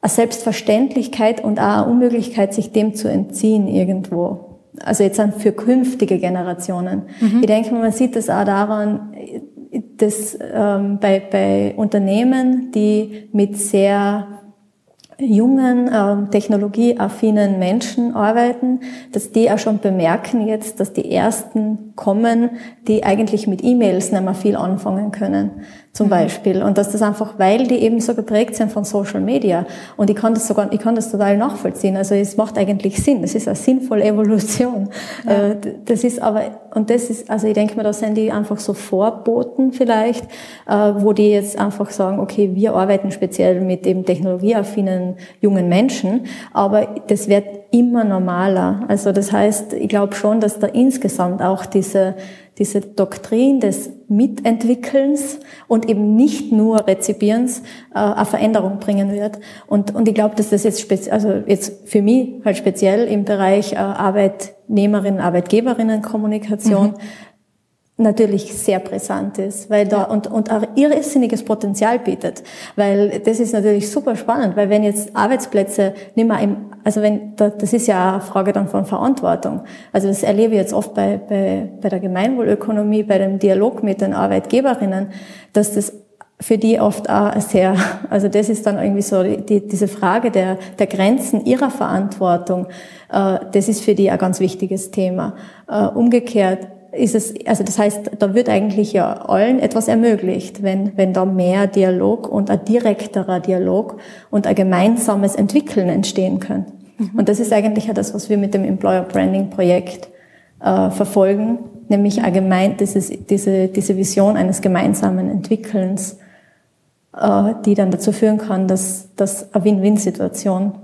B: eine Selbstverständlichkeit und auch eine Unmöglichkeit, sich dem zu entziehen irgendwo. Also jetzt für künftige Generationen. Mhm. Ich denke, man sieht das auch daran, dass ähm, bei, bei Unternehmen, die mit sehr jungen, äh, technologieaffinen Menschen arbeiten, dass die auch schon bemerken jetzt, dass die ersten kommen, die eigentlich mit E-Mails nicht mehr viel anfangen können zum mhm. Beispiel. Und dass das einfach, weil die eben so geprägt sind von Social Media. Und ich kann das sogar, ich kann das total nachvollziehen. Also es macht eigentlich Sinn. Es ist eine sinnvolle Evolution. Ja. Äh, das ist aber, und das ist, also ich denke mir, da sind die einfach so Vorboten vielleicht, äh, wo die jetzt einfach sagen, okay, wir arbeiten speziell mit eben technologieaffinen jungen Menschen, aber das wird immer normaler. Also das heißt, ich glaube schon, dass da insgesamt auch diese diese Doktrin des Mitentwickelns und eben nicht nur Rezipierens äh, eine Veränderung bringen wird. Und, und ich glaube, dass das jetzt, also jetzt für mich halt speziell im Bereich äh, Arbeitnehmerinnen, Arbeitgeberinnen Kommunikation mhm natürlich sehr brisant ist, weil da und und auch irrsinniges Potenzial bietet, weil das ist natürlich super spannend, weil wenn jetzt Arbeitsplätze nicht mehr im also wenn das ist ja eine Frage dann von Verantwortung. Also das erlebe ich jetzt oft bei bei bei der Gemeinwohlökonomie, bei dem Dialog mit den Arbeitgeberinnen, dass das für die oft auch sehr, also das ist dann irgendwie so die, diese Frage der, der Grenzen ihrer Verantwortung, äh, das ist für die ein ganz wichtiges Thema. Äh, umgekehrt ist es, also das heißt, da wird eigentlich ja allen etwas ermöglicht, wenn, wenn da mehr Dialog und ein direkterer Dialog und ein gemeinsames Entwickeln entstehen können. Mhm. Und das ist eigentlich ja das, was wir mit dem Employer Branding Projekt äh, verfolgen, nämlich allgemein dieses, diese, diese Vision eines gemeinsamen Entwickelns, äh, die dann dazu führen kann, dass, dass eine Win-Win-Situation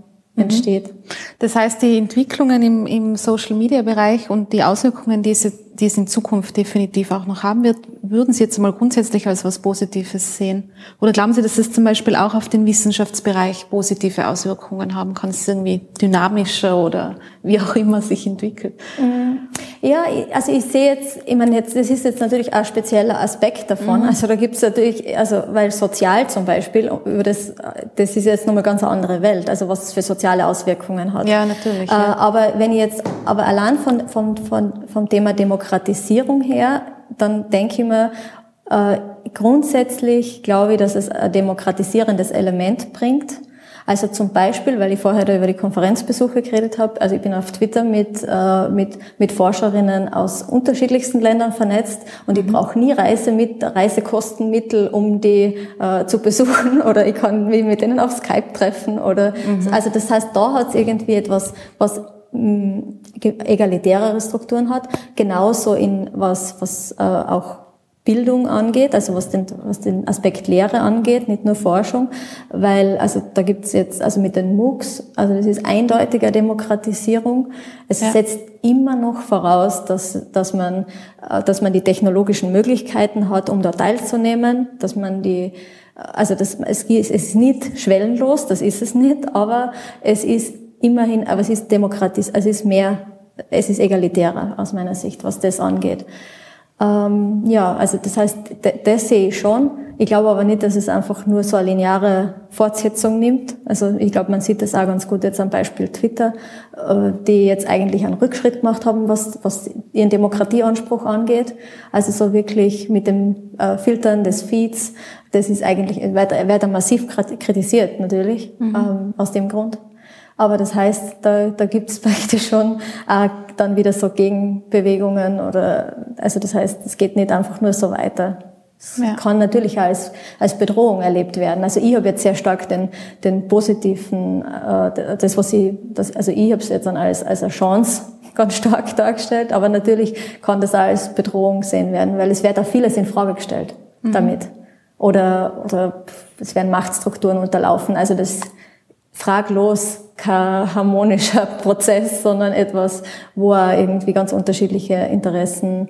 B: Mhm. entsteht.
A: Das heißt, die Entwicklungen im, im Social-Media-Bereich und die Auswirkungen, die es, die es in Zukunft definitiv auch noch haben wird, würden Sie jetzt mal grundsätzlich als was Positives sehen? Oder glauben Sie, dass es zum Beispiel auch auf den Wissenschaftsbereich positive Auswirkungen haben kann? Es irgendwie dynamischer oder wie auch immer sich entwickelt?
B: Mhm. Ja, also ich sehe jetzt, ich meine, jetzt, das ist jetzt natürlich ein spezieller Aspekt davon. Mhm. Also da gibt es natürlich, also weil sozial zum Beispiel, über das, das ist jetzt nochmal ganz eine andere Welt, also was es für soziale Auswirkungen hat.
A: Ja, natürlich. Äh,
B: ja. Aber wenn ich jetzt, aber allein von, von, von, vom Thema Demokratisierung her, dann denke ich mir, äh, grundsätzlich glaube ich, dass es ein demokratisierendes Element bringt also zum Beispiel, weil ich vorher da über die Konferenzbesuche geredet habe, also ich bin auf Twitter mit, äh, mit, mit Forscherinnen aus unterschiedlichsten Ländern vernetzt und ich mhm. brauche nie Reise mit, Reisekostenmittel, um die äh, zu besuchen oder ich kann mich mit denen auf Skype treffen oder mhm. also das heißt, da hat es irgendwie etwas, was egalitärere Strukturen hat, genauso in was, was äh, auch Bildung angeht, also was den, was den Aspekt Lehre angeht, nicht nur Forschung, weil also da gibt's jetzt, also mit den MOOCs, also das ist eindeutiger Demokratisierung. Es ja. setzt immer noch voraus, dass, dass, man, äh, dass man die technologischen Möglichkeiten hat, um da teilzunehmen, dass man die, also das, es, es ist nicht schwellenlos, das ist es nicht, aber es ist immerhin, aber es ist demokratisch, also es ist mehr, es ist egalitärer aus meiner Sicht, was das angeht. Ähm, ja, also das heißt, das sehe ich schon. Ich glaube aber nicht, dass es einfach nur so eine lineare Fortsetzung nimmt. Also ich glaube, man sieht das auch ganz gut jetzt am Beispiel Twitter, äh, die jetzt eigentlich einen Rückschritt gemacht haben, was, was ihren Demokratieanspruch angeht. Also so wirklich mit dem äh, Filtern des Feeds, das ist eigentlich, wird, wird massiv kritisiert natürlich, mhm. ähm, aus dem Grund. Aber das heißt, da, da gibt es praktisch schon auch dann wieder so Gegenbewegungen oder, also das heißt, es geht nicht einfach nur so weiter. Es ja. kann natürlich auch als, als Bedrohung erlebt werden. Also ich habe jetzt sehr stark den, den positiven, äh, das was ich, das, also ich habe es jetzt dann als, als eine Chance ganz stark dargestellt, aber natürlich kann das auch als Bedrohung gesehen werden, weil es wird auch vieles in Frage gestellt mhm. damit. Oder, oder es werden Machtstrukturen unterlaufen. Also das fraglos kein harmonischer Prozess, sondern etwas, wo irgendwie ganz unterschiedliche Interessen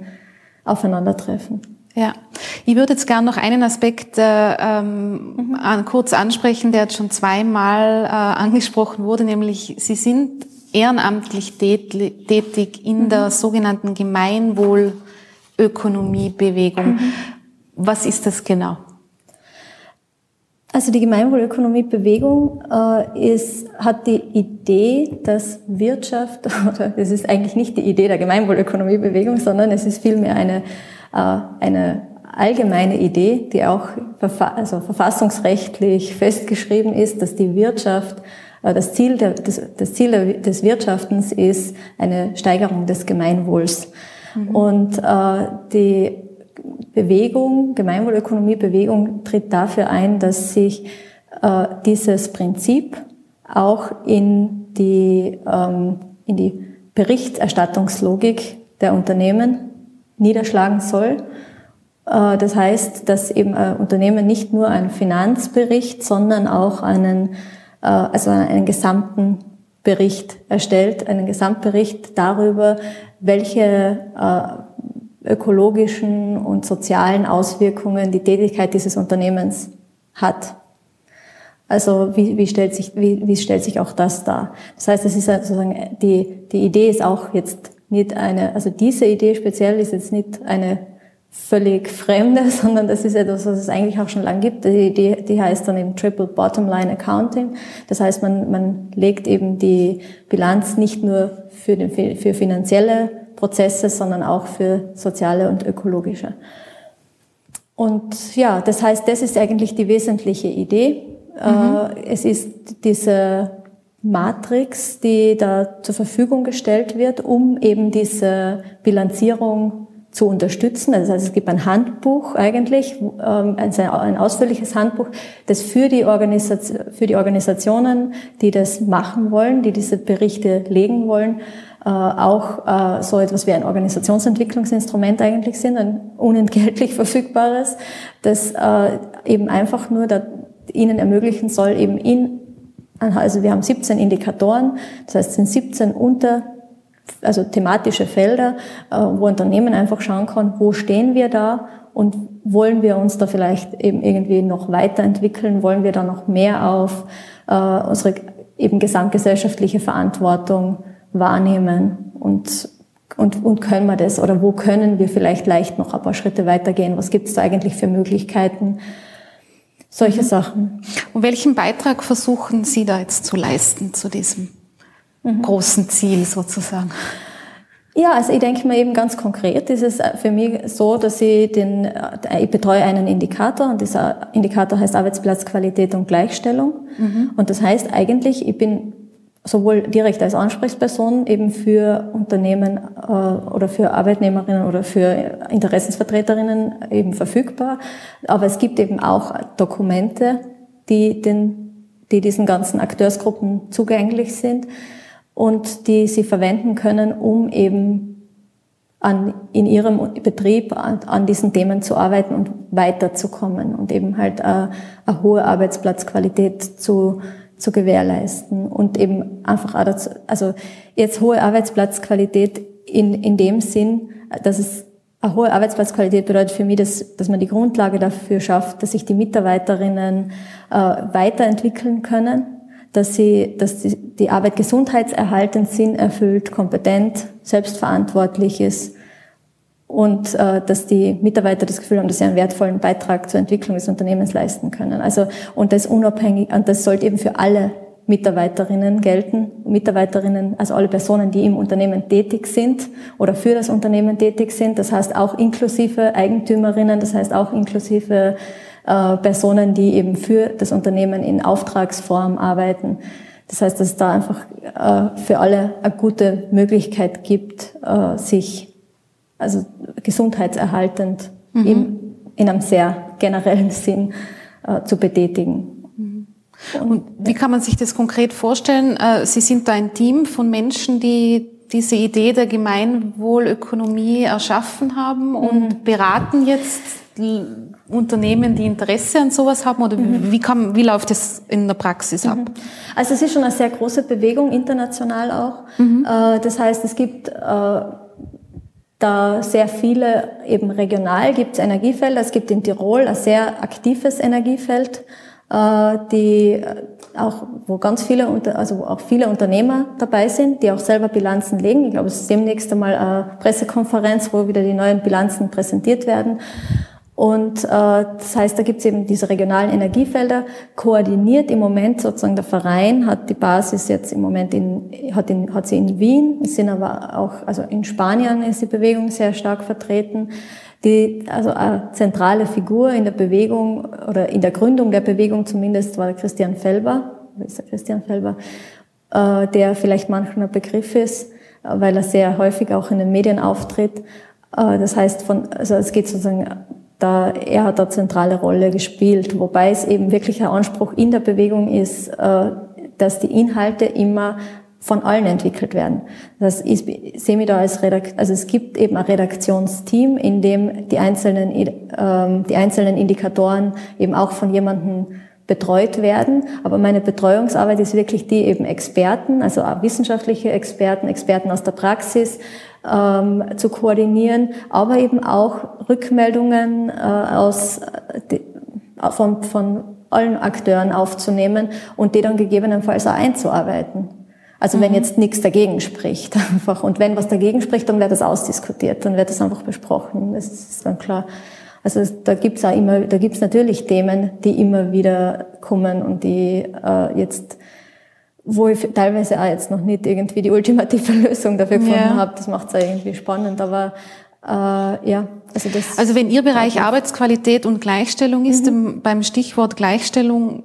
B: aufeinandertreffen.
A: Ja, ich würde jetzt gerne noch einen Aspekt äh, ähm, an, kurz ansprechen, der jetzt schon zweimal äh, angesprochen wurde, nämlich Sie sind ehrenamtlich tätig in mhm. der sogenannten Gemeinwohlökonomiebewegung. Mhm. Was ist das genau?
B: Also die Gemeinwohlökonomiebewegung äh, ist, hat die Idee, dass Wirtschaft, oder es ist eigentlich nicht die Idee der Gemeinwohlökonomiebewegung, sondern es ist vielmehr eine, äh, eine allgemeine Idee, die auch also verfassungsrechtlich festgeschrieben ist, dass die Wirtschaft, äh, das Ziel, der, das, das Ziel des Wirtschaftens ist eine Steigerung des Gemeinwohls. Mhm. Und äh, die Bewegung, Gemeinwohlökonomie-Bewegung tritt dafür ein, dass sich äh, dieses Prinzip auch in die, ähm, in die Berichterstattungslogik der Unternehmen niederschlagen soll. Äh, das heißt, dass eben ein Unternehmen nicht nur einen Finanzbericht, sondern auch einen, äh, also einen gesamten Bericht erstellt, einen Gesamtbericht darüber, welche äh, ökologischen und sozialen Auswirkungen die Tätigkeit dieses Unternehmens hat. Also wie, wie, stellt sich, wie, wie stellt sich auch das dar? Das heißt, es ist sozusagen, die, die Idee ist auch jetzt nicht eine, also diese Idee speziell ist jetzt nicht eine völlig fremde, sondern das ist etwas, was es eigentlich auch schon lange gibt. Die Idee, die heißt dann eben Triple Bottom Line Accounting. Das heißt, man, man legt eben die Bilanz nicht nur für, den, für finanzielle Prozesse, sondern auch für soziale und ökologische. Und ja, das heißt, das ist eigentlich die wesentliche Idee. Mhm. Äh, es ist diese Matrix, die da zur Verfügung gestellt wird, um eben diese Bilanzierung zu unterstützen. Das heißt, es gibt ein Handbuch eigentlich, ähm, ein ausführliches Handbuch, das für die, für die Organisationen, die das machen wollen, die diese Berichte legen wollen, auch äh, so etwas wie ein Organisationsentwicklungsinstrument eigentlich sind, ein unentgeltlich verfügbares, das äh, eben einfach nur ihnen ermöglichen soll, eben in, also wir haben 17 Indikatoren, das heißt es sind 17 unter also thematische Felder, wo Unternehmen einfach schauen kann, wo stehen wir da und wollen wir uns da vielleicht eben irgendwie noch weiterentwickeln, wollen wir da noch mehr auf äh, unsere eben gesamtgesellschaftliche Verantwortung wahrnehmen und, und, und können wir das oder wo können wir vielleicht leicht noch ein paar Schritte weitergehen? Was gibt es da eigentlich für Möglichkeiten? Solche. Sachen.
A: Und welchen Beitrag versuchen Sie da jetzt zu leisten zu diesem mhm. großen Ziel sozusagen?
B: Ja, also ich denke mir eben ganz konkret ist es für mich so, dass ich den, ich betreue einen Indikator und dieser Indikator heißt Arbeitsplatzqualität und Gleichstellung. Mhm. Und das heißt eigentlich, ich bin sowohl direkt als Ansprechperson eben für Unternehmen äh, oder für Arbeitnehmerinnen oder für Interessensvertreterinnen eben verfügbar. Aber es gibt eben auch Dokumente, die, den, die diesen ganzen Akteursgruppen zugänglich sind und die sie verwenden können, um eben an, in ihrem Betrieb an, an diesen Themen zu arbeiten und weiterzukommen und eben halt äh, eine hohe Arbeitsplatzqualität zu zu gewährleisten und eben einfach auch dazu, also jetzt hohe Arbeitsplatzqualität in, in dem Sinn, dass es eine hohe Arbeitsplatzqualität bedeutet für mich, dass, dass man die Grundlage dafür schafft, dass sich die Mitarbeiterinnen äh, weiterentwickeln können, dass sie, dass die, die Arbeit gesundheitserhaltend, Sinn erfüllt, kompetent, selbstverantwortlich ist und äh, dass die Mitarbeiter das Gefühl haben, dass sie einen wertvollen Beitrag zur Entwicklung des Unternehmens leisten können. Also und das unabhängig und das sollte eben für alle Mitarbeiterinnen gelten, Mitarbeiterinnen, also alle Personen, die im Unternehmen tätig sind oder für das Unternehmen tätig sind. Das heißt auch inklusive Eigentümerinnen, das heißt auch inklusive äh, Personen, die eben für das Unternehmen in Auftragsform arbeiten. Das heißt, dass es da einfach äh, für alle eine gute Möglichkeit gibt, äh, sich also gesundheitserhaltend mhm. im, in einem sehr generellen Sinn äh, zu betätigen.
A: Mhm. Und wie kann man sich das konkret vorstellen? Äh, Sie sind da ein Team von Menschen, die diese Idee der Gemeinwohlökonomie erschaffen haben und mhm. beraten jetzt Unternehmen, die Interesse an sowas haben? Oder mhm. wie, kann, wie läuft das in der Praxis ab? Mhm.
B: Also es ist schon eine sehr große Bewegung, international auch. Mhm. Äh, das heißt, es gibt äh, da sehr viele, eben regional gibt es Energiefelder. Es gibt in Tirol ein sehr aktives Energiefeld, äh, die auch, wo ganz viele, also auch viele Unternehmer dabei sind, die auch selber Bilanzen legen. Ich glaube, es ist demnächst einmal eine Pressekonferenz, wo wieder die neuen Bilanzen präsentiert werden. Und äh, das heißt, da gibt es eben diese regionalen Energiefelder, koordiniert im Moment sozusagen der Verein, hat die Basis jetzt im Moment in, hat, in, hat sie in Wien, sind aber auch, also in Spanien ist die Bewegung sehr stark vertreten. Die, also eine zentrale Figur in der Bewegung oder in der Gründung der Bewegung zumindest war Christian Felber, ist der Christian Felber, äh, der vielleicht manchmal ein Begriff ist, weil er sehr häufig auch in den Medien auftritt. Äh, das heißt, von, also es geht sozusagen da, er hat eine zentrale Rolle gespielt, wobei es eben wirklich ein Anspruch in der Bewegung ist, äh, dass die Inhalte immer von allen entwickelt werden. Das ist, ich sehe mich da als Redakt, also es gibt eben ein Redaktionsteam, in dem die einzelnen, ähm, die einzelnen Indikatoren eben auch von jemandem betreut werden. Aber meine Betreuungsarbeit ist wirklich die eben Experten, also auch wissenschaftliche Experten, Experten aus der Praxis, ähm, zu koordinieren, aber eben auch Rückmeldungen äh, aus, äh, die, von, von allen Akteuren aufzunehmen und die dann gegebenenfalls auch einzuarbeiten. Also mhm. wenn jetzt nichts dagegen spricht einfach und wenn was dagegen spricht, dann wird das ausdiskutiert, dann wird das einfach besprochen. Das ist dann klar. Also da gibt's auch immer, da gibt's natürlich Themen, die immer wieder kommen und die äh, jetzt wo ich teilweise auch jetzt noch nicht irgendwie die ultimative Lösung dafür gefunden ja. habe. Das macht es ja irgendwie spannend, aber äh, ja.
A: Also, das also wenn Ihr Bereich Arbeitsqualität und Gleichstellung ist, mhm. beim Stichwort Gleichstellung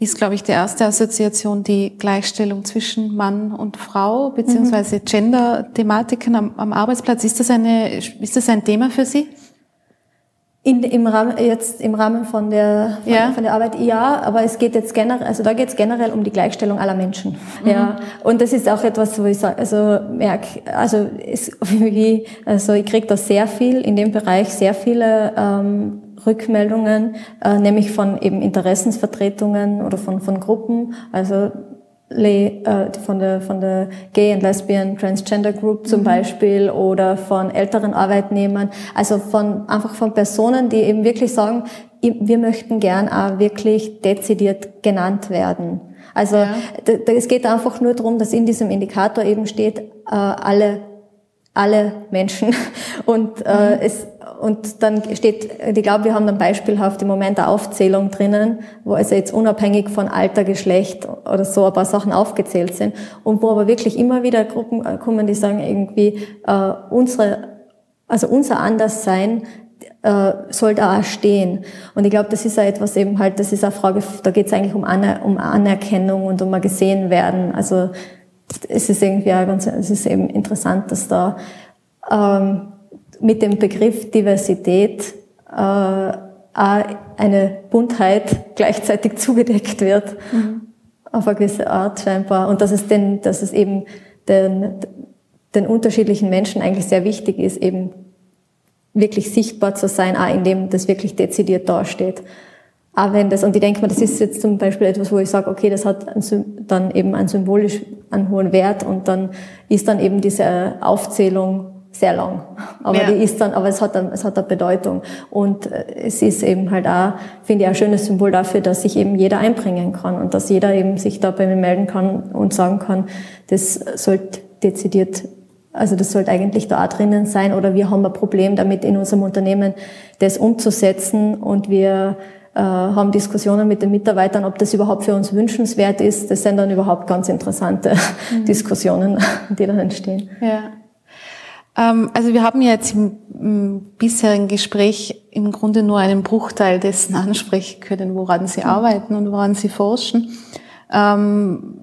A: ist, glaube ich, die erste Assoziation die Gleichstellung zwischen Mann und Frau, beziehungsweise mhm. Gender-Thematiken am, am Arbeitsplatz. Ist das, eine, ist das ein Thema für Sie?
B: In, im Rahmen, jetzt im Rahmen von der, von, ja. von der Arbeit, ja, aber es geht jetzt generell, also da geht es generell um die Gleichstellung aller Menschen. Mhm. Ja. Und das ist auch etwas, wo ich sage, also merke, also, es, wie, also ich kriege da sehr viel in dem Bereich, sehr viele ähm, Rückmeldungen, äh, nämlich von eben Interessensvertretungen oder von, von Gruppen. Also von der, von der Gay and Lesbian Transgender Group zum mhm. Beispiel oder von älteren Arbeitnehmern, also von, einfach von Personen, die eben wirklich sagen, wir möchten gern auch wirklich dezidiert genannt werden. Also ja. es geht einfach nur darum, dass in diesem Indikator eben steht, äh, alle alle Menschen und äh, mhm. es und dann steht, ich glaube, wir haben dann beispielhaft im Moment eine Aufzählung drinnen, wo also jetzt unabhängig von Alter, Geschlecht oder so ein paar Sachen aufgezählt sind und wo aber wirklich immer wieder Gruppen äh, kommen, die sagen irgendwie, äh, unsere, also unser Anderssein äh, soll da auch stehen. Und ich glaube, das ist ja etwas eben halt, das ist eine Frage, da geht es eigentlich um, Aner um Anerkennung und um ein gesehen werden. Also es ist irgendwie auch ganz, es ist eben interessant, dass da ähm, mit dem Begriff Diversität äh, eine Buntheit gleichzeitig zugedeckt wird, mhm. auf eine gewisse Art scheinbar. Und dass es, denn, dass es eben den, den unterschiedlichen Menschen eigentlich sehr wichtig ist, eben wirklich sichtbar zu sein, auch indem das wirklich dezidiert dasteht. Auch wenn das, und ich denke mal, das ist jetzt zum Beispiel etwas, wo ich sage, okay, das hat dann eben einen symbolisch einen hohen Wert und dann ist dann eben diese Aufzählung sehr lang. Aber ja. die ist dann, aber es hat, dann, es hat eine Bedeutung. Und äh, es ist eben halt auch, finde ich, ein schönes Symbol dafür, dass sich eben jeder einbringen kann und dass jeder eben sich da bei mir melden kann und sagen kann, das sollte dezidiert Also das sollte eigentlich da drinnen sein oder wir haben ein Problem damit in unserem Unternehmen, das umzusetzen und wir äh, haben Diskussionen mit den Mitarbeitern, ob das überhaupt für uns wünschenswert ist. Das sind dann überhaupt ganz interessante mhm. Diskussionen, die dann entstehen.
A: Ja. Ähm, also wir haben ja jetzt im, im, bisherigen Gespräch im Grunde nur einen Bruchteil dessen ansprechen können, woran Sie mhm. arbeiten und woran Sie forschen. Ähm,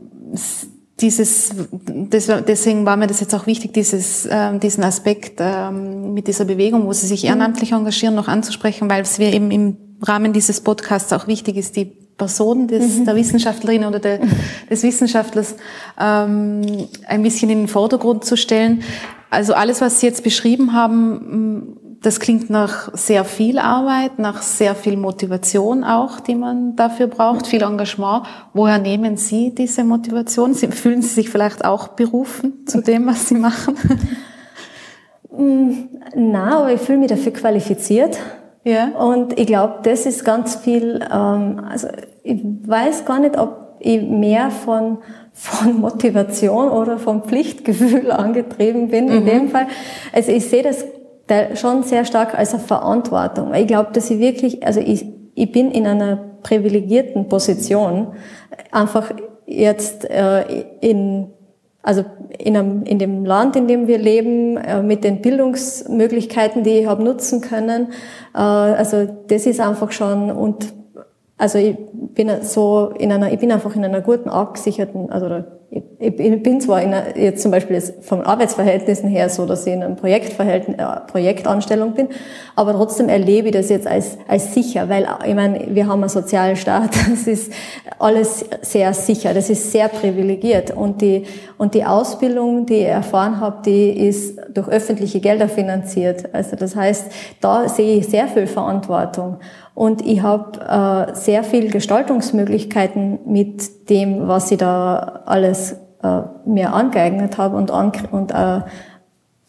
A: dieses, deswegen war mir das jetzt auch wichtig, dieses, ähm, diesen Aspekt ähm, mit dieser Bewegung, wo Sie sich mhm. ehrenamtlich engagieren, noch anzusprechen, weil es mir eben im Rahmen dieses Podcasts auch wichtig ist, die Person des, mhm. der Wissenschaftlerin oder der, des Wissenschaftlers ähm, ein bisschen in den Vordergrund zu stellen. Also alles, was Sie jetzt beschrieben haben, das klingt nach sehr viel Arbeit, nach sehr viel Motivation auch, die man dafür braucht, viel Engagement. Woher nehmen Sie diese Motivation? Fühlen Sie sich vielleicht auch berufen zu dem, was Sie machen?
B: Mm, na, aber ich fühle mich dafür qualifiziert. Ja. Und ich glaube, das ist ganz viel, ähm, also ich weiß gar nicht, ob ich mehr von, von Motivation oder vom Pflichtgefühl angetrieben bin mhm. in dem Fall. Also ich sehe das schon sehr stark als eine Verantwortung. Ich glaube, dass ich wirklich, also ich, ich bin in einer privilegierten Position, einfach jetzt äh, in also in, einem, in dem Land, in dem wir leben, äh, mit den Bildungsmöglichkeiten, die ich habe nutzen können. Äh, also das ist einfach schon und also ich bin so in einer, ich bin einfach in einer guten abgesicherten, also ich bin zwar in einer, jetzt zum Beispiel vom Arbeitsverhältnissen her so, dass ich in einem Projektverhältnis, äh, Projektanstellung bin, aber trotzdem erlebe ich das jetzt als, als sicher, weil ich meine, wir haben einen Sozialstaat, das ist alles sehr sicher, das ist sehr privilegiert und die, und die Ausbildung, die ich erfahren habe, die ist durch öffentliche Gelder finanziert. Also das heißt, da sehe ich sehr viel Verantwortung. Und ich habe äh, sehr viel Gestaltungsmöglichkeiten mit dem, was ich da alles äh, mir angeeignet habe und, an, und äh,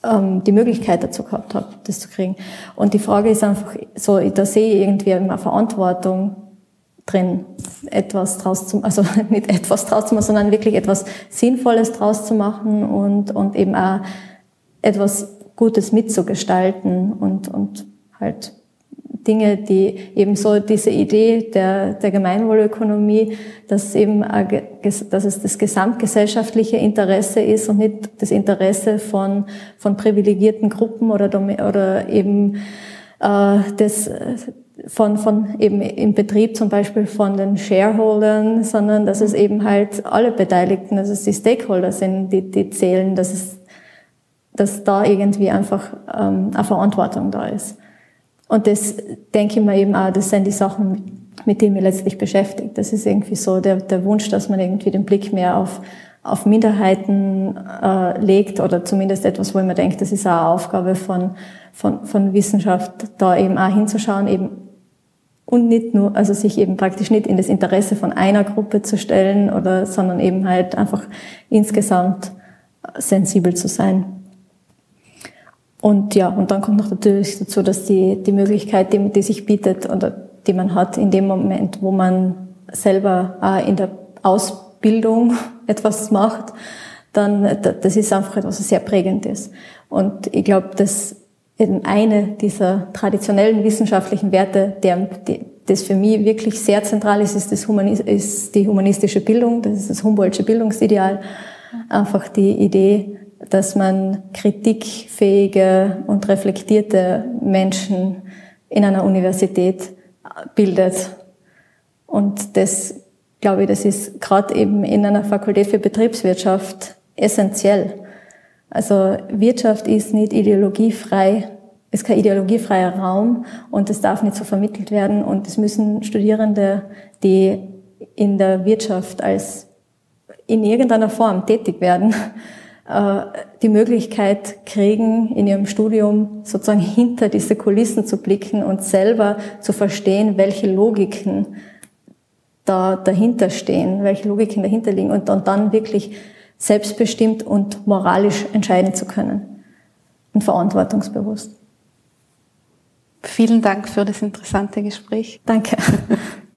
B: ähm, die Möglichkeit dazu gehabt habe, das zu kriegen. Und die Frage ist einfach, so, da sehe ich irgendwie immer Verantwortung drin, etwas draus zu, also nicht etwas draus zu machen, sondern wirklich etwas Sinnvolles draus zu machen und, und eben auch etwas Gutes mitzugestalten und, und halt Dinge, die eben so diese Idee der, der Gemeinwohlökonomie, dass eben, dass es das gesamtgesellschaftliche Interesse ist und nicht das Interesse von, von privilegierten Gruppen oder, oder eben äh, das von, von eben im Betrieb zum Beispiel von den Shareholdern, sondern dass es eben halt alle Beteiligten, dass es die Stakeholder sind, die, die zählen, dass es, dass da irgendwie einfach ähm, eine Verantwortung da ist. Und das denke ich mir eben auch, das sind die Sachen, mit denen mir letztlich beschäftigt. Das ist irgendwie so der, der Wunsch, dass man irgendwie den Blick mehr auf, auf Minderheiten äh, legt oder zumindest etwas, wo mir denke, das ist auch eine Aufgabe von, von, von Wissenschaft, da eben auch hinzuschauen, eben und nicht nur, also sich eben praktisch nicht in das Interesse von einer Gruppe zu stellen oder, sondern eben halt einfach insgesamt sensibel zu sein. Und ja, und dann kommt noch natürlich dazu, dass die, die Möglichkeit, die, die sich bietet oder die man hat in dem Moment, wo man selber äh, in der Ausbildung etwas macht, dann, das ist einfach etwas sehr prägendes. Und ich glaube, dass eben eine dieser traditionellen wissenschaftlichen Werte, der, die, das für mich wirklich sehr zentral ist, ist, das Humanis ist die humanistische Bildung, das ist das Humboldtsche Bildungsideal. Einfach die Idee, dass man kritikfähige und reflektierte Menschen in einer Universität bildet. Und das, glaube ich, das ist gerade eben in einer Fakultät für Betriebswirtschaft essentiell. Also Wirtschaft ist nicht ideologiefrei, ist kein ideologiefreier Raum und es darf nicht so vermittelt werden und es müssen Studierende, die in der Wirtschaft als in irgendeiner Form tätig werden, die Möglichkeit kriegen, in ihrem Studium sozusagen hinter diese Kulissen zu blicken und selber zu verstehen, welche Logiken da dahinter stehen, welche Logiken dahinter liegen und, und dann wirklich selbstbestimmt und moralisch entscheiden zu können und verantwortungsbewusst.
A: Vielen Dank für das interessante Gespräch.
B: Danke.